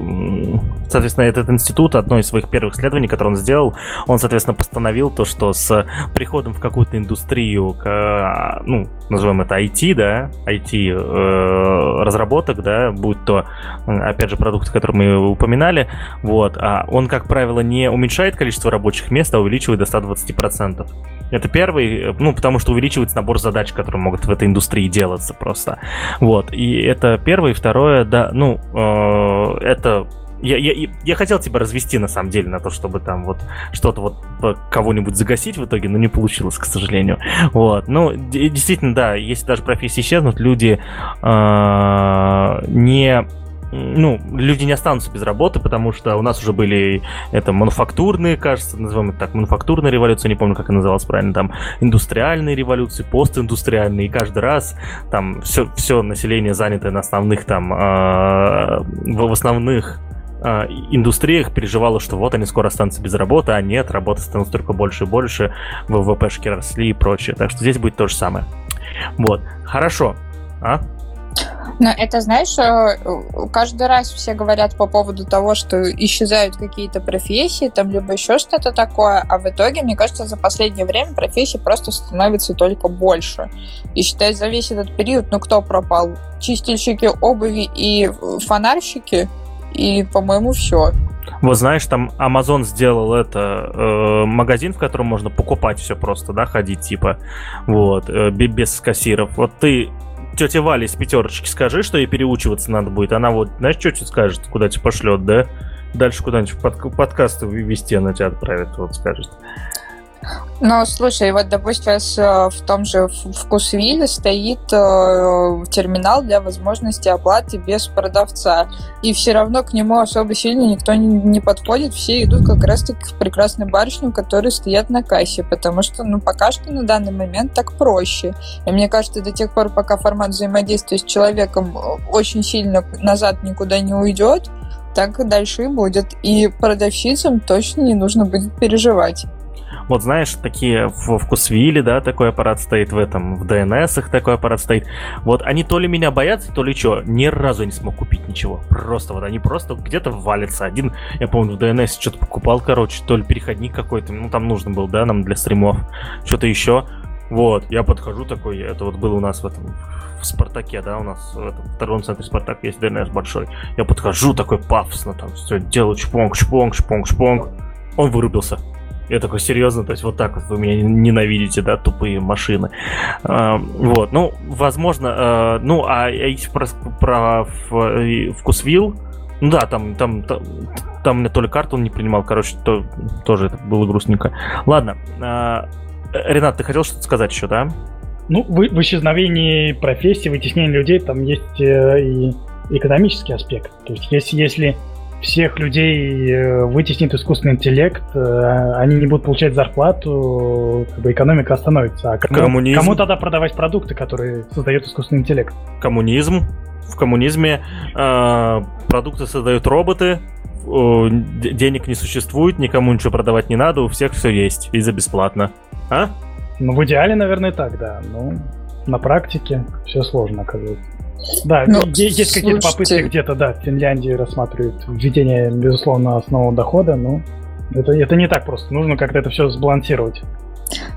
соответственно, этот институт, одно из своих первых исследований, которое он сделал, он, соответственно, постановил то, что с приходом в какую-то индустрию, к, ну, назовем это IT, да, IT э, да, будь то, опять же, продукты, которые мы упоминали, вот, а он, как правило, не уменьшает количество рабочих мест, а увеличивает до 120%. Это первый, ну, потому что увеличивается набор задач, которые могут в этой индустрии делаться просто. Вот, и это первое. И второе, да, ну, э, это я, я, я хотел тебя развести, на самом деле, на то, чтобы там вот что-то вот кого-нибудь загасить в итоге, но не получилось, к сожалению. Вот. Ну, действительно, да, если даже профессии исчезнут, люди э, не ну, люди не останутся без работы, потому что у нас уже были это мануфактурные, кажется, называем это так, мануфактурная революция, не помню, как она называлась правильно, там индустриальные революции, постиндустриальные, и каждый раз там все, все население занятое на основных там, э, в основных э, индустриях переживало, что вот они скоро останутся без работы, а нет, работы становятся только больше и больше, ВВПшки росли и прочее. Так что здесь будет то же самое. Вот, хорошо. А? Но это, знаешь, э, каждый раз все говорят по поводу того, что исчезают какие-то профессии, там либо еще что-то такое, а в итоге, мне кажется, за последнее время профессий просто становится только больше. И считай, за весь этот период, ну кто пропал? Чистильщики обуви и фонарщики, и, по-моему, все. Вот знаешь, там Amazon сделал это э, магазин, в котором можно покупать все просто, да, ходить типа, вот, э, без кассиров. Вот ты тете Вале из пятерочки скажи, что ей переучиваться надо будет. Она вот, знаешь, что тебе скажет, куда тебя пошлет, да? Дальше куда-нибудь под, подкасты вести она тебя отправит, вот скажет. Ну, слушай, вот, допустим, сейчас э, в том же Вкусвилле стоит э, терминал для возможности оплаты без продавца, и все равно к нему особо сильно никто не, подходит, все идут как раз-таки к прекрасным барышням, которые стоят на кассе, потому что, ну, пока что на данный момент так проще. И мне кажется, до тех пор, пока формат взаимодействия с человеком э, очень сильно назад никуда не уйдет, так и дальше и будет. И продавщицам точно не нужно будет переживать. Вот знаешь, такие в Вкусвилле, да, такой аппарат стоит в этом, в DNS их такой аппарат стоит. Вот они то ли меня боятся, то ли что, ни разу не смог купить ничего. Просто вот они просто где-то валятся. Один, я помню, в DNS что-то покупал, короче, то ли переходник какой-то, ну там нужно был, да, нам для стримов, что-то еще. Вот, я подхожу такой, это вот было у нас в этом, в Спартаке, да, у нас в, этом, в центре Спартак есть DNS большой. Я подхожу такой пафосно, там все делаю чпонг, чпонг, чпонг, чпонг. Он вырубился. Я такой, серьезно, то есть вот так вот вы меня ненавидите, да, тупые машины. А, вот, ну, возможно, а, ну, а если про, про вкусвилл, ну да, там, там, там, там мне то ли карту он не принимал, короче, то, тоже это было грустненько. Ладно, а, Ренат, ты хотел что-то сказать еще, да? Ну, в, в исчезновении профессии, вытеснении людей там есть э, и экономический аспект. То есть если, если всех людей э, вытеснит искусственный интеллект, э, они не будут получать зарплату, как бы экономика остановится. А кому, Коммунизм. кому тогда продавать продукты, которые создает искусственный интеллект? Коммунизм. В коммунизме э, продукты создают роботы, э, денег не существует, никому ничего продавать не надо, у всех все есть, и за бесплатно. А? Ну, в идеале, наверное, так, да. Ну, на практике все сложно, оказывается. Да, ну, есть какие-то попытки где-то, да, в Финляндии рассматривают введение, безусловно, основного дохода, но это, это не так просто. Нужно как-то это все сбалансировать.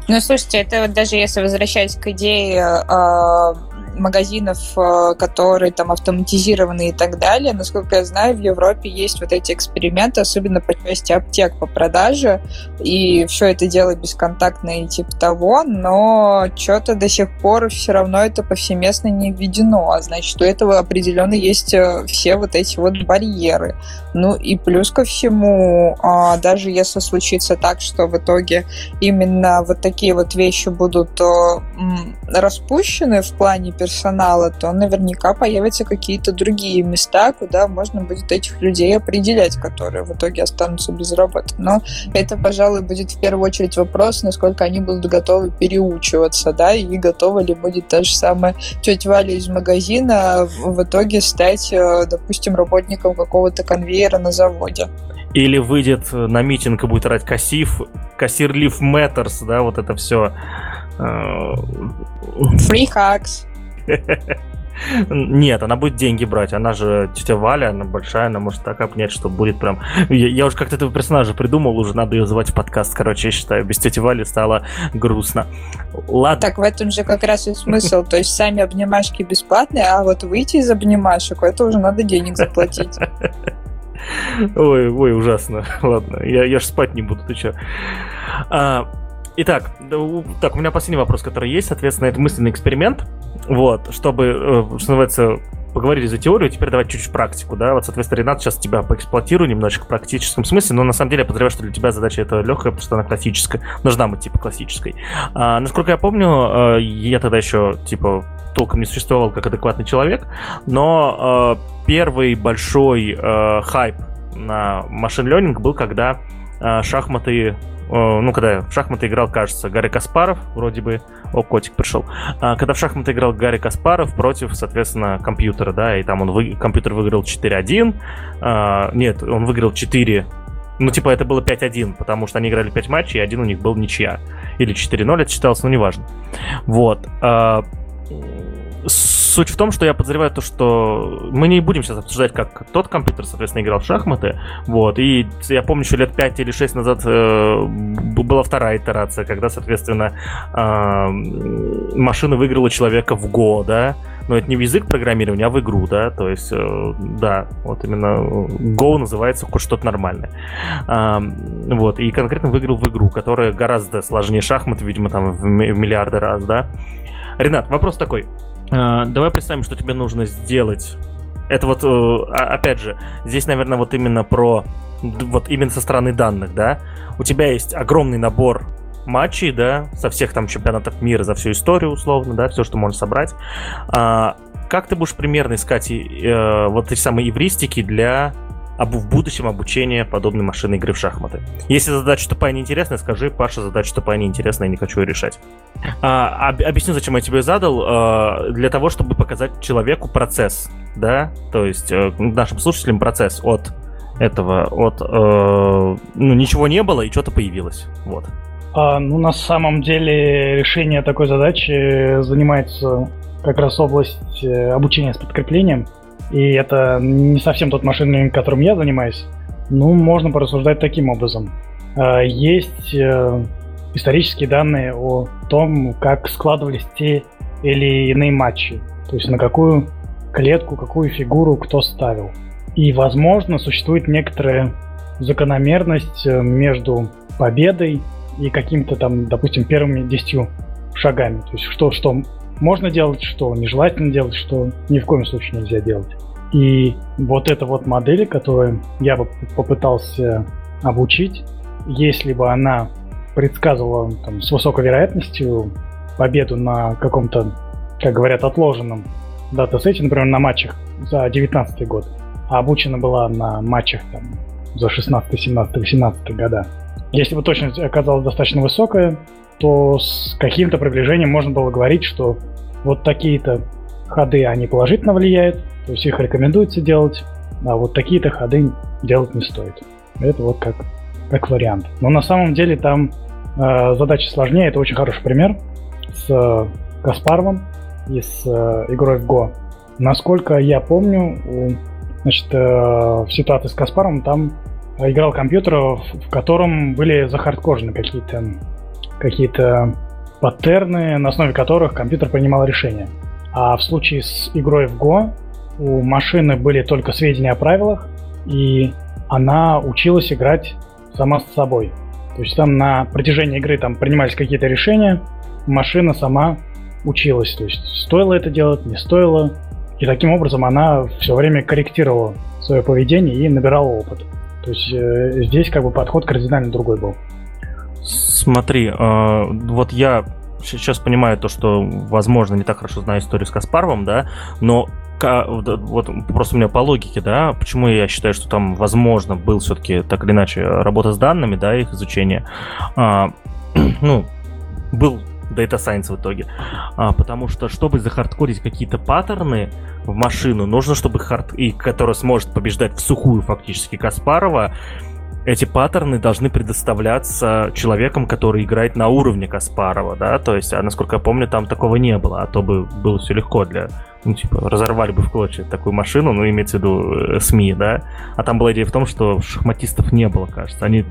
Ну, слушайте, это вот даже если возвращаясь к идее э, магазинов, э, которые там автоматизированы и так далее. Насколько я знаю, в Европе есть вот эти эксперименты, особенно по части аптек по продаже, и все это дело бесконтактное и типа того, но что-то до сих пор все равно это повсеместно не введено, а значит, у этого определенно есть э, все вот эти вот барьеры. Ну и плюс ко всему, а, даже если случится так, что в итоге именно вот такие вот вещи будут э, распущены в плане персонала, то наверняка появятся какие-то другие места, куда можно будет этих людей определять, которые в итоге останутся без работы. Но это, пожалуй, будет в первую очередь вопрос, насколько они будут готовы переучиваться, да, и готова ли будет та же самая тетя Валя из магазина в итоге стать, э, допустим, работником какого-то конвейера на заводе. Или выйдет на митинг и будет орать кассив, кассир Leaf Matters, да, вот это все. Free hacks. Нет, она будет деньги брать. Она же тетя Валя, она большая, она может так обнять, что будет прям... Я, я уже как-то этого персонажа придумал, уже надо ее звать в подкаст. Короче, я считаю, без тети Вали стало грустно. Ладно. Так в этом же как раз и смысл. То есть сами обнимашки бесплатные, а вот выйти из обнимашек, это уже надо денег заплатить. Ой, ой, ужасно. Ладно, я, я ж спать не буду, ты чё? А, итак, так, у меня последний вопрос, который есть, соответственно, это мысленный эксперимент. Вот, чтобы, э, что называется, поговорили за теорию, теперь давай чуть-чуть практику, да, вот, соответственно, Ренат сейчас тебя поэксплуатирую немножечко в практическом смысле, но на самом деле я подозреваю, что для тебя задача это легкая, потому что она классическая, должна быть, типа, классической. А, насколько я помню, э, я тогда еще, типа, толком не существовал как адекватный человек, но э, первый большой э, хайп на машин ленинг был, когда шахматы ну, когда в шахматы играл, кажется, Гарри Каспаров, вроде бы, о, котик пришел, а, когда в шахматы играл Гарри Каспаров против, соответственно, компьютера, да, и там он, вы... компьютер выиграл 4-1, а, нет, он выиграл 4 ну, типа, это было 5-1, потому что они играли 5 матчей, и один у них был ничья. Или 4-0 это считалось, но неважно. Вот. Суть в том, что я подозреваю то, что мы не будем сейчас обсуждать, как тот компьютер, соответственно, играл в шахматы. Вот. И я помню, еще лет 5 или 6 назад э, была вторая итерация, когда, соответственно, э, машина выиграла человека в Go, да. Но это не в язык программирования, а в игру, да. То есть, э, да, вот именно Go называется хоть что-то нормальное. Э, вот. И конкретно выиграл в игру, которая гораздо сложнее шахмат, видимо, там в миллиарды раз, да. Ренат, вопрос такой. А, давай представим, что тебе нужно сделать. Это вот, э, опять же, здесь, наверное, вот именно про, вот именно со стороны данных, да? У тебя есть огромный набор матчей, да, со всех там чемпионатов мира, за всю историю, условно, да, все, что можно собрать. А, как ты будешь примерно искать э, вот эти самые эвристики для об, в будущем обучения подобной машины игры в шахматы. Если задача тупая неинтересная, скажи, Паша, задача тупая неинтересная, я не хочу ее решать. А, об, объясню, зачем я тебе задал. А, для того, чтобы показать человеку процесс, да, то есть э, нашим слушателям процесс от этого, от э, ну, ничего не было и что-то появилось. Вот. А, ну, на самом деле, решение такой задачи занимается как раз область э, обучения с подкреплением. И это не совсем тот машинный которым я занимаюсь. Ну, можно порассуждать таким образом. А, есть э, исторические данные о том, как складывались те или иные матчи. То есть на какую клетку, какую фигуру кто ставил. И, возможно, существует некоторая закономерность э, между победой и каким-то там, допустим, первыми десятью шагами. То есть что, что можно делать, что нежелательно делать, что ни в коем случае нельзя делать. И вот эта вот модель, которую я бы попытался обучить, если бы она предсказывала там, с высокой вероятностью победу на каком-то, как говорят, отложенном датасете, например, на матчах за 19 год, а обучена была на матчах там, за 16, 17, 18 года. Если бы точность оказалась достаточно высокая, то с каким-то приближением можно было говорить, что вот такие-то ходы, они положительно влияют, то есть их рекомендуется делать, а вот такие-то ходы делать не стоит. Это вот как, как вариант. Но на самом деле там э, задача сложнее. Это очень хороший пример с э, Каспаровым и с э, игрой в Go. Насколько я помню, у, значит, э, в ситуации с Каспаровым там играл компьютер, в котором были захардкожены какие-то какие-то паттерны, на основе которых компьютер принимал решения. А в случае с игрой в Go у машины были только сведения о правилах, и она училась играть сама с собой. То есть там на протяжении игры там принимались какие-то решения, машина сама училась. То есть стоило это делать, не стоило. И таким образом она все время корректировала свое поведение и набирала опыт. То есть э, здесь как бы подход кардинально другой был. Смотри, э, вот я сейчас понимаю то, что, возможно, не так хорошо знаю историю с Каспаровым, да, но вот просто у меня по логике, да, почему я считаю, что там, возможно, был все-таки так или иначе работа с данными, да, их изучение, а, ну, был Data Science в итоге. А, потому что, чтобы захардкорить какие-то паттерны в машину, нужно, чтобы хард... и которая сможет побеждать в сухую фактически Каспарова, эти паттерны должны предоставляться человеком, который играет на уровне Каспарова, да, то есть, а насколько я помню, там такого не было, а то бы было все легко для, ну, типа, разорвали бы в клочья такую машину, ну, имеется в виду э, СМИ, да, а там была идея в том, что шахматистов не было, кажется, они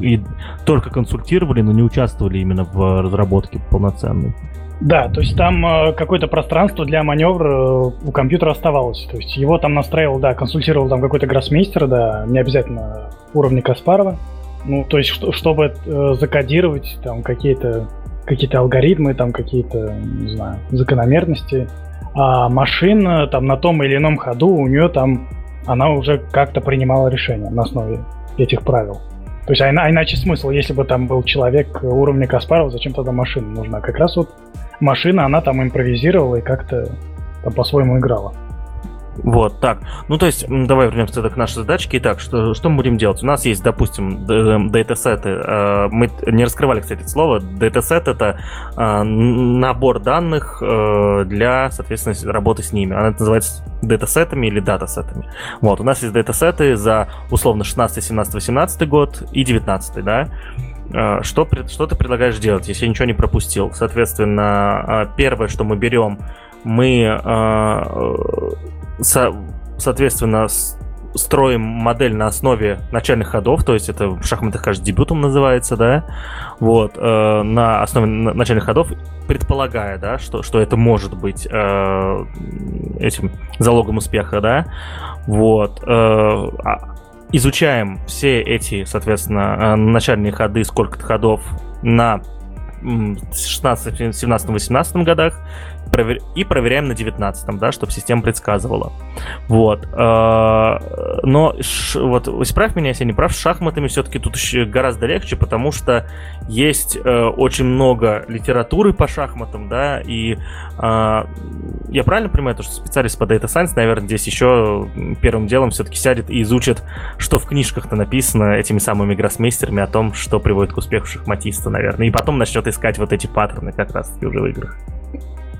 и только консультировали, но не участвовали именно в разработке полноценной. Да, то есть там э, какое-то пространство для маневра э, у компьютера оставалось. То есть его там настраивал, да, консультировал там какой-то гроссмейстер, да, не обязательно уровня Каспарова. Ну, то есть, что, чтобы э, закодировать там какие-то какие-то алгоритмы, там какие-то, не знаю, закономерности. А машина там на том или ином ходу у нее там она уже как-то принимала решение на основе этих правил. То есть, а иначе смысл, если бы там был человек уровня Каспарова, зачем тогда машина нужна? Как раз вот машина, она там импровизировала и как-то по-своему играла. Вот, так. Ну, то есть, давай вернемся к нашей задачке. Итак, что, что мы будем делать? У нас есть, допустим, датасеты. Э, мы не раскрывали, кстати, это слово. Датасет — это э, набор данных э, для, соответственно, работы с ними. Она называется датасетами или датасетами. Вот, у нас есть датасеты за, условно, 16, 17, 18 год и 19, да? Что, что ты предлагаешь делать, если я ничего не пропустил? Соответственно, первое, что мы берем, мы со, соответственно, строим модель на основе начальных ходов, то есть это в шахматах, кажется, дебютом называется, да, вот, э, на основе начальных ходов, предполагая, да, что, что это может быть э, этим залогом успеха, да, вот, э, а, изучаем все эти, соответственно, э, начальные ходы, сколько-то ходов на 16, 17, 18 годах и проверяем на 19, да, чтобы система предсказывала. Вот. А, но вот исправь меня, если я не прав, с шахматами все-таки тут еще гораздо легче, потому что есть э, очень много литературы по шахматам, да, и а, я правильно понимаю, то, что специалист по Data Science, наверное, здесь еще первым делом все-таки сядет и изучит, что в книжках-то написано этими самыми гроссмейстерами о том, что приводит к успеху шахматиста, наверное, и потом начнет искать вот эти паттерны как раз-таки уже в играх.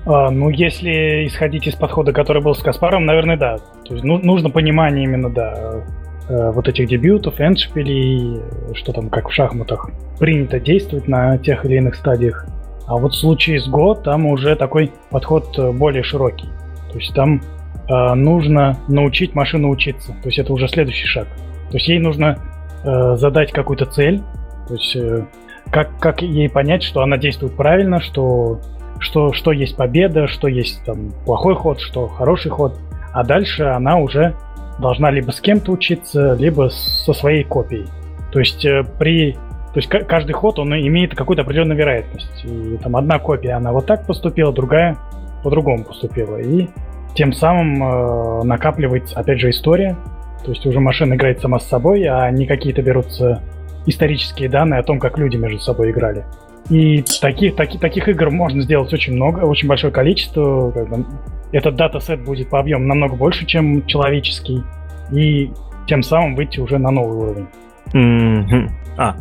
А, ну, если исходить из подхода, который был с Каспаром, наверное, да. То есть ну, нужно понимание именно, да, э, вот этих дебютов, эндшпилей, что там, как в шахматах, принято действовать на тех или иных стадиях. А вот в случае с Go там уже такой подход э, более широкий. То есть там э, нужно научить машину учиться. То есть это уже следующий шаг. То есть ей нужно э, задать какую-то цель. То есть э, как, как ей понять, что она действует правильно, что что, что есть победа, что есть там плохой ход, что хороший ход. А дальше она уже должна либо с кем-то учиться, либо со своей копией. То есть э, при то есть каждый ход он имеет какую-то определенную вероятность. И там одна копия она вот так поступила, другая по-другому поступила. И тем самым э, накапливается, опять же, история. То есть уже машина играет сама с собой, а не какие-то берутся исторические данные о том, как люди между собой играли. И таких, таких, таких игр можно сделать очень много, очень большое количество. Как бы, этот датасет будет по объему намного больше, чем человеческий. И тем самым выйти уже на новый уровень. Mm-hmm. А,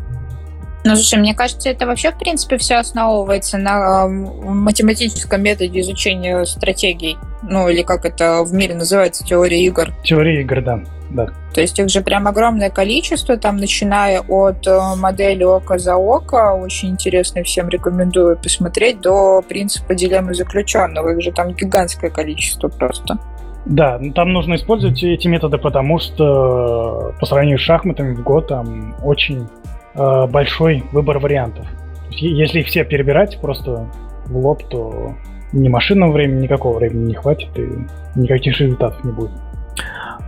ну, слушай, мне кажется, это вообще, в принципе, все основывается на э, математическом методе изучения стратегий. Ну, или как это в мире называется, теория игр. Теория игр, да да. То есть их же прям огромное количество, там, начиная от э, модели око за око, очень интересно, всем рекомендую посмотреть, до принципа дилеммы заключенного. Их же там гигантское количество просто. Да, ну, там нужно использовать эти методы, потому что э, по сравнению с шахматами в год там очень э, большой выбор вариантов. Если их все перебирать просто в лоб, то ни машинного времени, никакого времени не хватит, и никаких результатов не будет.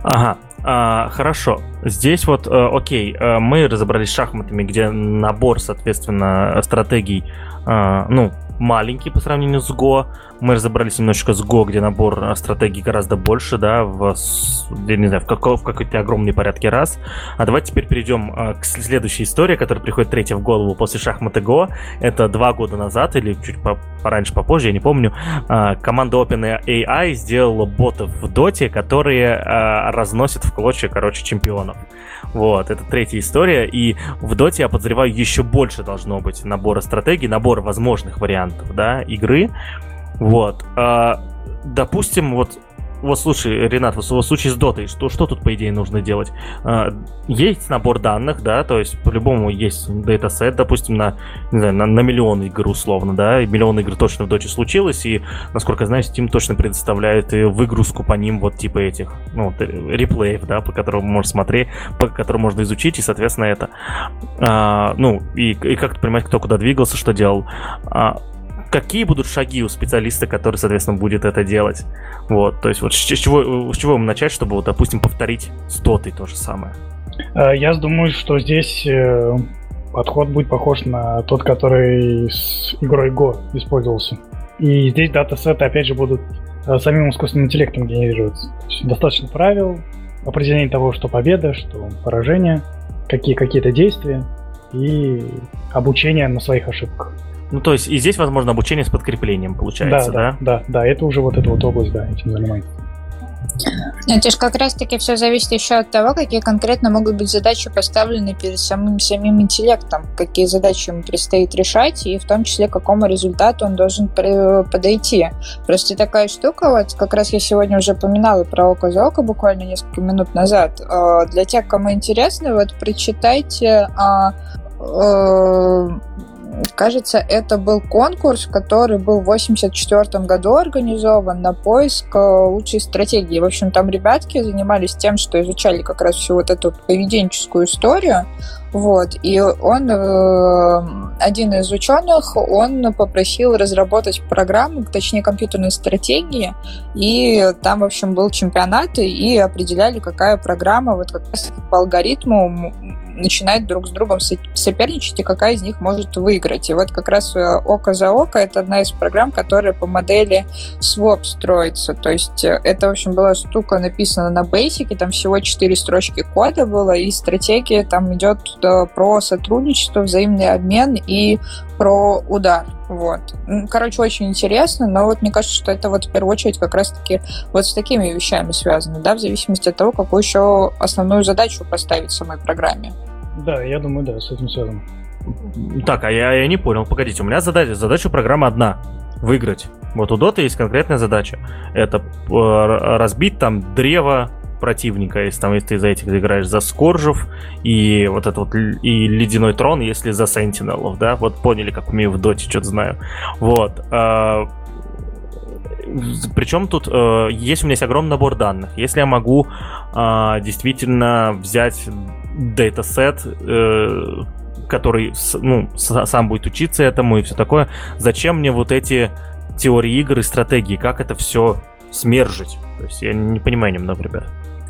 Ага, а, хорошо. Здесь вот, а, окей, а, мы разобрались с шахматами, где набор, соответственно, стратегий, а, ну, маленький по сравнению с Go. Мы разобрались немножечко с Go, где набор а, стратегий гораздо больше, да, в, я не знаю, в, какой, в какой-то огромной порядке раз. А давайте теперь перейдем а, к следующей истории, которая приходит третья в голову после шахматы Go. Это два года назад или чуть по пораньше, попозже, я не помню, а, команда OpenAI сделала ботов в доте, которые разносят в клочья, короче, чемпионов. Вот, это третья история. И в доте, я подозреваю, еще больше должно быть набора стратегий, набора возможных вариантов, да, игры. Вот. А, допустим, вот вот слушай, Ренат, вот в случае с дотой, что, что тут, по идее, нужно делать? А, есть набор данных, да, то есть по-любому есть датасет, допустим, на, не знаю, на, на миллион игр условно, да, и миллион игр точно в доте случилось, и, насколько я знаю, Steam точно предоставляет выгрузку по ним вот типа этих, ну, реплеев, да, по которым можно смотреть, по которым можно изучить, и, соответственно, это. А, ну, и, и как-то понимать, кто куда двигался, что делал. А, какие будут шаги у специалиста, который, соответственно, будет это делать. Вот, то есть вот с чего, с чего им начать, чтобы, вот, допустим, повторить с дотой то же самое? Э, я думаю, что здесь э, подход будет похож на тот, который с игрой Go использовался. И здесь датасеты, опять же, будут э, самим искусственным интеллектом генерироваться. достаточно правил, определение того, что победа, что поражение, какие какие-то действия и обучение на своих ошибках. Ну, то есть и здесь, возможно, обучение с подкреплением получается, да? Да, да, да, это уже вот эта вот область, да, этим занимается. Это же как раз-таки все зависит еще от того, какие конкретно могут быть задачи поставлены перед самым самим интеллектом, какие задачи ему предстоит решать, и в том числе к какому результату он должен подойти. Просто такая штука, вот как раз я сегодня уже упоминала про око за око буквально несколько минут назад. А, для тех, кому интересно, вот прочитайте а, а, Кажется, это был конкурс, который был в 1984 году организован на поиск э, лучшей стратегии. В общем, там ребятки занимались тем, что изучали как раз всю вот эту поведенческую историю, Вот, и он, э, один из ученых, он попросил разработать программу, точнее компьютерные стратегии, и там, в общем, был чемпионат, и определяли, какая программа вот как раз по алгоритму начинает друг с другом соперничать, и какая из них может выиграть. И вот как раз э, око за око это одна из программ, которая по модели swap строится. То есть э, это, в общем, была штука написана на Basic, там всего четыре строчки кода было, и стратегия там идет э, про сотрудничество, взаимный обмен и про удар. Вот. Короче, очень интересно, но вот мне кажется, что это вот в первую очередь как раз-таки вот с такими вещами связано, да, в зависимости от того, какую еще основную задачу поставить самой программе. Да, я думаю, да, с этим связано. Так, а я, я не понял. Погодите, у меня задача, задача программы одна. Выиграть. Вот у Дота есть конкретная задача. Это э, разбить там древо противника, если там если ты за этих играешь за Скоржев и вот этот вот и Ледяной Трон, если за Сентинелов, да, вот поняли, как умею в Доте, что-то знаю. Вот. Э, причем тут э, есть у меня есть огромный набор данных. Если я могу э, действительно взять датасет, э, который ну, сам будет учиться этому и все такое, зачем мне вот эти теории игр и стратегии, как это все смержить? То есть я не понимаю немного, ребят.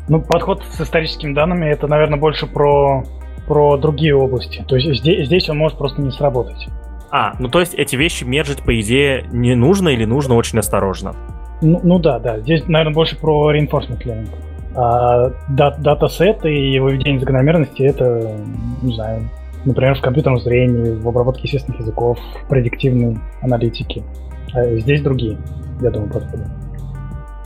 Ну, подход с историческими данными это, наверное, больше про, про другие области. То есть здесь, здесь он может просто не сработать. А, ну то есть эти вещи мержить, по идее, не нужно или нужно очень осторожно? Ну, ну да, да. Здесь, наверное, больше про reinforcement learning. А датасеты и выведение закономерности это, не знаю, например, в компьютерном зрении, в обработке естественных языков, в предиктивной аналитике. А здесь другие, я думаю, подходы.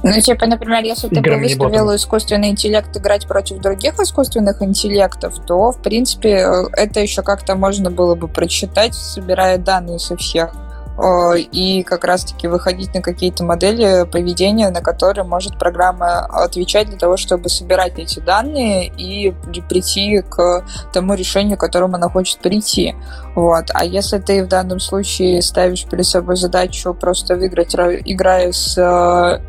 Ну, типа, например, если ты бы выставил искусственный интеллект играть против других искусственных интеллектов, то, в принципе, э, это еще как-то можно было бы прочитать, собирая данные со всех и как раз-таки выходить на какие-то модели поведения, на которые может программа отвечать для того, чтобы собирать эти данные и прийти к тому решению, к которому она хочет прийти. Вот. А если ты в данном случае ставишь перед собой задачу просто выиграть, играя с э,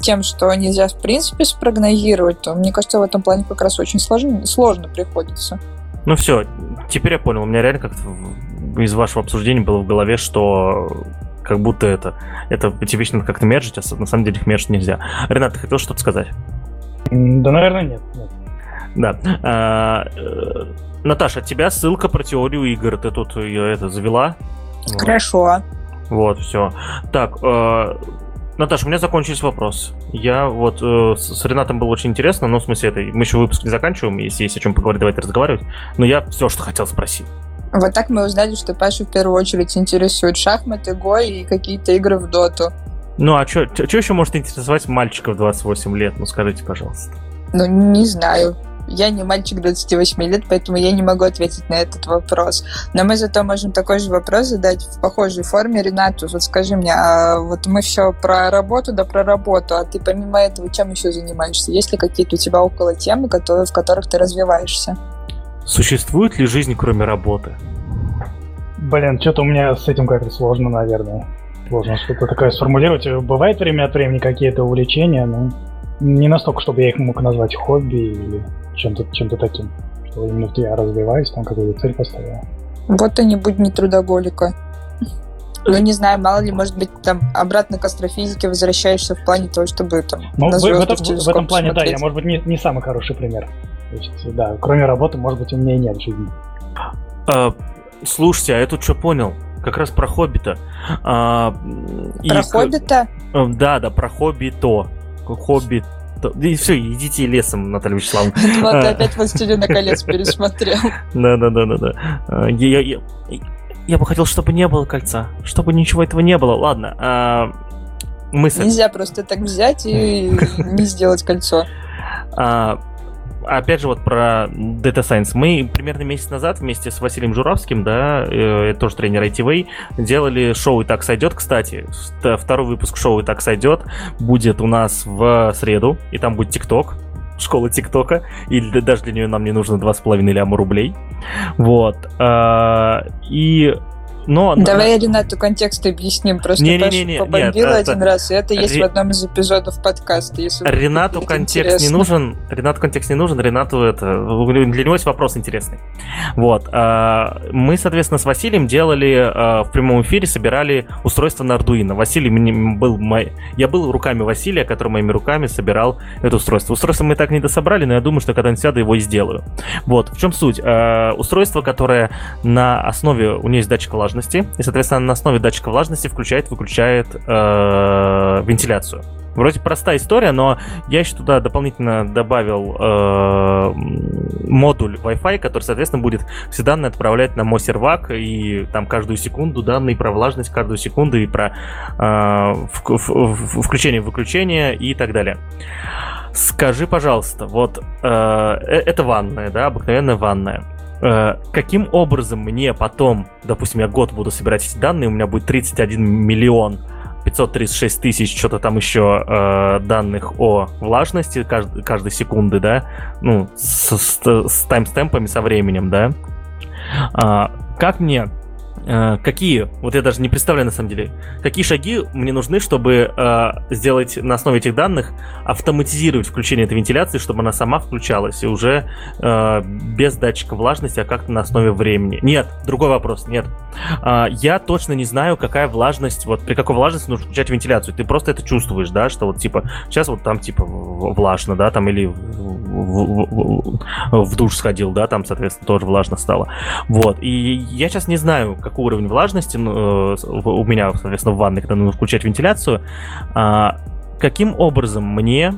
тем, что нельзя в принципе спрогнозировать, то мне кажется, в этом плане как раз очень сложно, сложно приходится. Ну все, теперь я понял. У меня реально как-то из вашего обсуждения было в голове, что как будто это, это надо как-то мержить, а на самом деле их мержить нельзя. Ренат, ты хотел что-то сказать? Да, наверное, нет. нет. Да. А, э, Наташа, от тебя ссылка про теорию игр. Ты тут ее это завела? Хорошо. Вот, все. Так, э, Наташа, у меня закончились вопросы. Я вот э, с Ренатом было очень интересно, но в смысле это мы еще выпуск не заканчиваем, если есть о чем поговорить, давайте разговаривать. Но я все, что хотел, спросил. Вот так мы узнали, что Пашу в первую очередь интересуют шахматы, го и какие-то игры в доту. Ну а что еще может интересовать мальчиков 28 лет? Ну скажите, пожалуйста. Ну, не знаю. Я не мальчик 28 лет, поэтому я не могу ответить на этот вопрос. Но мы зато можем такой же вопрос задать в похожей форме Ренату. Вот скажи мне, а вот мы все про работу, да про работу, а ты помимо этого чем еще занимаешься? Есть ли какие-то у тебя около темы, которые, в которых ты развиваешься? Существует ли жизнь, кроме работы? Блин, что-то у меня с этим как-то сложно, наверное. Сложно что-то такое сформулировать. Бывает время от времени какие-то увлечения, но не настолько, чтобы я их мог назвать хобби или чем-то чем таким. Что именно я развиваюсь, там какую-то цель поставила. Вот и не будь не трудоголика. Ну, не знаю, мало ли, может быть, там обратно к астрофизике возвращаешься в плане того, чтобы там ну, на в, в, этом, в этом плане, смотреть. да, я, может быть, не, не самый хороший пример. То есть, да, кроме работы, может быть, у меня и нет жизни. А, слушайте, а я тут что понял? Как раз про Хоббита. А, про и, Хоббита? Э, да, да, про Хоббито. Хоббит и все, идите лесом, Наталья Вячеславовна. Вот ты опять «Властелина колец» пересмотрел. Да, да, да, да, да. Я бы хотел, чтобы не было кольца. Чтобы ничего этого не было. Ладно. А, мысль. Нельзя просто так взять и не сделать кольцо. А, опять же, вот про Data Science. Мы примерно месяц назад вместе с Василием Журавским, да, э, тоже тренер ITV, делали шоу «И так сойдет». Кстати, второй выпуск шоу «И так сойдет» будет у нас в среду, и там будет ТикТок, школа ТикТока, и даже для нее нам не нужно 2,5 ляма рублей. Вот. А, и но... Давай Ренату контекст объясним. Просто не, Паша не, не, побомбила нет, один это... раз, и это есть Ре... в одном из эпизодов подкаста. Если Ренату контекст интересно. не нужен. Ренату контекст не нужен, Ренату это... Для него есть вопрос интересный. Вот. А, мы, соответственно, с Василием делали а, в прямом эфире, собирали устройство на Arduino. Василий был мой... Я был руками Василия, который моими руками собирал это устройство. Устройство мы так не дособрали, но я думаю, что когда-нибудь сяду, его и сделаю. Вот. В чем суть? А, устройство, которое на основе... У нее есть датчик влажности, и, соответственно, на основе датчика влажности включает-выключает э, вентиляцию. Вроде простая история, но я еще туда дополнительно добавил э, модуль Wi-Fi, который, соответственно, будет все данные отправлять на мой сервак, и там каждую секунду данные про влажность, каждую секунду и про э, включение-выключение и так далее. Скажи, пожалуйста, вот э, э это ванная, да, обыкновенная ванная. Э, каким образом мне потом, допустим, я год буду собирать эти данные, у меня будет 31 миллион 536 тысяч, что-то там еще э, данных о влажности кажд- каждой секунды, да, ну, с, с, с таймстемпами, со временем, да. А, как мне какие, вот я даже не представляю на самом деле, какие шаги мне нужны, чтобы э, сделать на основе этих данных, автоматизировать включение этой вентиляции, чтобы она сама включалась, и уже э, без датчика влажности, а как-то на основе времени. Нет, другой вопрос, нет. Э, я точно не знаю, какая влажность, вот при какой влажности нужно включать вентиляцию. Ты просто это чувствуешь, да, что вот типа сейчас вот там типа влажно, да, там или в, в, в, в душ сходил, да, там, соответственно, тоже влажно стало. Вот, и я сейчас не знаю, как какой уровень влажности ну, э, у меня, соответственно, в ванной, когда нужно включать вентиляцию, а, каким образом мне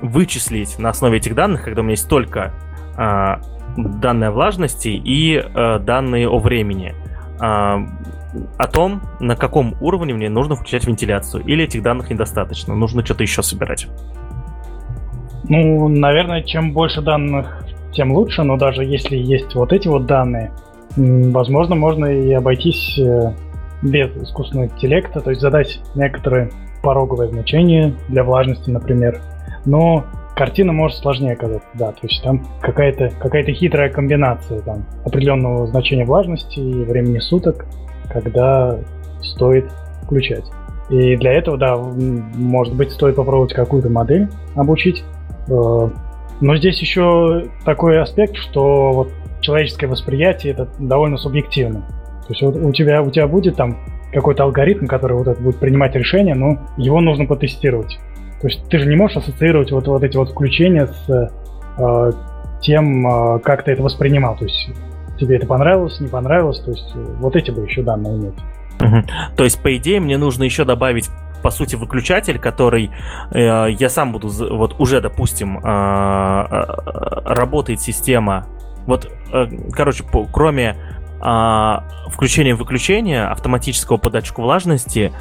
вычислить на основе этих данных, когда у меня есть только а, данные о влажности и а, данные о времени, о том, на каком уровне мне нужно включать вентиляцию, или этих данных недостаточно, нужно что-то еще собирать? Ну, наверное, чем больше данных, тем лучше, но даже если есть вот эти вот данные, Возможно, можно и обойтись э, без искусственного интеллекта, то есть задать некоторые пороговые значения для влажности, например. Но картина может сложнее оказаться, да, то есть там какая-то какая хитрая комбинация там, определенного значения влажности и времени суток, когда стоит включать. И для этого, да, может быть, стоит попробовать какую-то модель обучить. Э, но здесь еще такой аспект, что вот человеческое восприятие это довольно субъективно. То есть вот у тебя, у тебя будет там какой-то алгоритм, который вот это будет принимать решение, но его нужно потестировать. То есть ты же не можешь ассоциировать вот, вот эти вот включения с э, тем, э, как ты это воспринимал. То есть тебе это понравилось, не понравилось, то есть э, вот эти бы еще данные иметь. Угу. То есть, по идее, мне нужно еще добавить по сути, выключатель, который э, я сам буду, вот уже, допустим, э, э, работает система вот, э, короче, по, кроме э, включения-выключения автоматического по датчику влажности,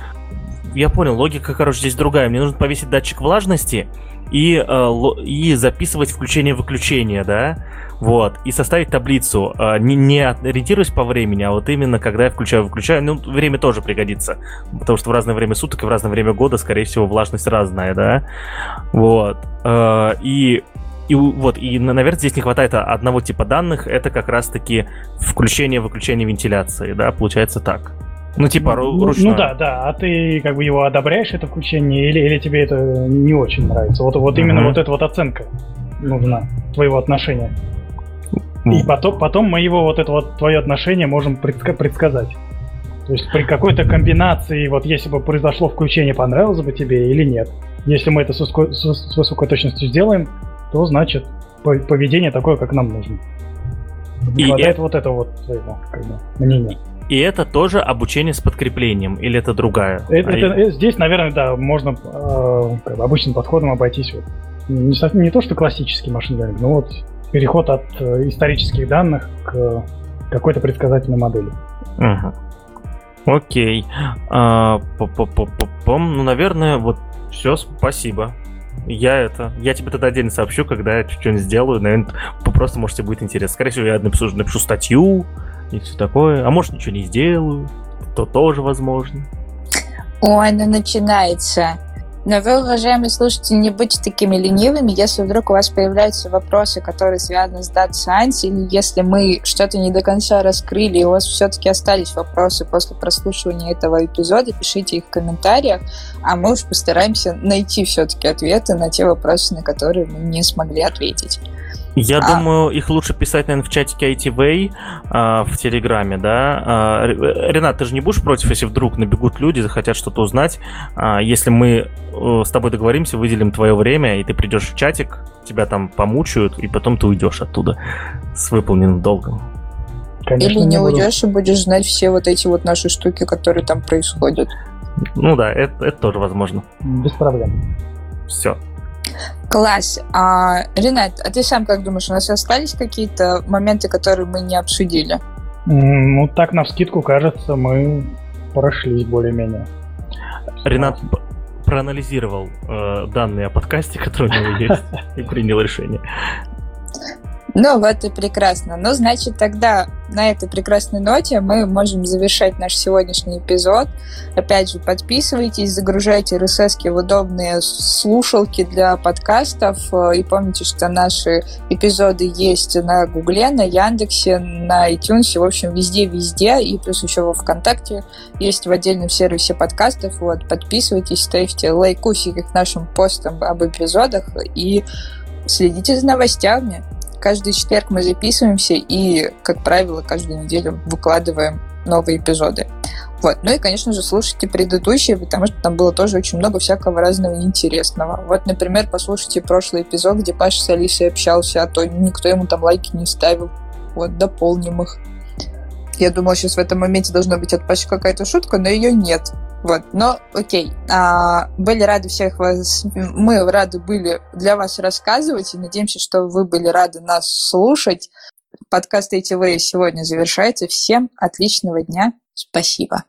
я понял, логика, короче, здесь другая. Мне нужно повесить датчик влажности и, э, и записывать включение-выключение, да, вот, и составить таблицу, э, не, не ориентируясь по времени, а вот именно когда я включаю-выключаю, ну, время тоже пригодится, потому что в разное время суток и в разное время года, скорее всего, влажность разная, да, вот, и и вот, и, наверное, здесь не хватает одного типа данных, это как раз-таки включение-выключение вентиляции, да, получается так. Ну, типа, ру- ну, Ну да, да. А ты как бы его одобряешь, это включение, или, или тебе это не очень нравится? Вот, вот именно uh-huh. вот эта вот оценка нужна твоего отношения. Uh-huh. И потом, потом мы его вот это вот твое отношение можем предска- предсказать. То есть при какой-то комбинации, вот если бы произошло включение, понравилось бы тебе или нет. Если мы это с, высоко- с высокой точностью сделаем, то значит поведение такое, как нам нужно. И хватает это... вот этого вот своего как бы, мнения. И это тоже обучение с подкреплением, или это другая? Это, а это, это, здесь, наверное, да, можно э, как бы обычным подходом обойтись. Вот. Не, совсем, не то, что классический машин но вот переход от э, исторических данных к э, какой-то предсказательной модели. Угу. Окей. А, ну, наверное, вот все, спасибо. Я это. Я тебе тогда отдельно сообщу, когда я что-нибудь сделаю. Наверное, просто, может, тебе будет интересно. Скорее всего, я напишу, напишу статью и все такое. А может, ничего не сделаю. То тоже возможно. Ой, ну начинается. Но вы, уважаемые слушатели, не будьте такими ленивыми, если вдруг у вас появляются вопросы, которые связаны с Data Science, или если мы что-то не до конца раскрыли, и у вас все-таки остались вопросы после прослушивания этого эпизода, пишите их в комментариях, а мы уж постараемся найти все-таки ответы на те вопросы, на которые мы не смогли ответить. Я а... думаю, их лучше писать, наверное, в чатике ITV а, в Телеграме, да. А, Ренат, ты же не будешь против, если вдруг набегут люди, захотят что-то узнать. А, если мы э, с тобой договоримся, выделим твое время, и ты придешь в чатик, тебя там помучают, и потом ты уйдешь оттуда с выполненным долгом. Конечно, Или не, не уйдешь и будешь знать все вот эти вот наши штуки, которые там происходят. Ну да, это, это тоже возможно. Без проблем. Все. Класс. А, Ренат, а ты сам как думаешь, у нас остались какие-то моменты, которые мы не обсудили? Ну, так, на вскидку, кажется, мы прошли более-менее. Ренат проанализировал э, данные о подкасте, которые у него есть, и принял решение. Ну, вот и прекрасно. Ну, значит, тогда на этой прекрасной ноте мы можем завершать наш сегодняшний эпизод. Опять же, подписывайтесь, загружайте RSS в удобные слушалки для подкастов. И помните, что наши эпизоды есть на Гугле, на Яндексе, на iTunes, в общем, везде-везде. И плюс еще во Вконтакте есть в отдельном сервисе подкастов. Вот, подписывайтесь, ставьте лайкусики к нашим постам об эпизодах и следите за новостями. Каждый четверг мы записываемся и, как правило, каждую неделю выкладываем новые эпизоды. Вот. Ну и, конечно же, слушайте предыдущие, потому что там было тоже очень много всякого разного интересного. Вот, например, послушайте прошлый эпизод, где Паша с Алисой общался, а то никто ему там лайки не ставил. Вот, дополним их. Я думала, сейчас в этом моменте должна быть от Паши какая-то шутка, но ее нет. Вот, но окей. А, были рады всех вас, мы рады были для вас рассказывать и надеемся, что вы были рады нас слушать. Подкаст ATV сегодня завершается. Всем отличного дня. Спасибо.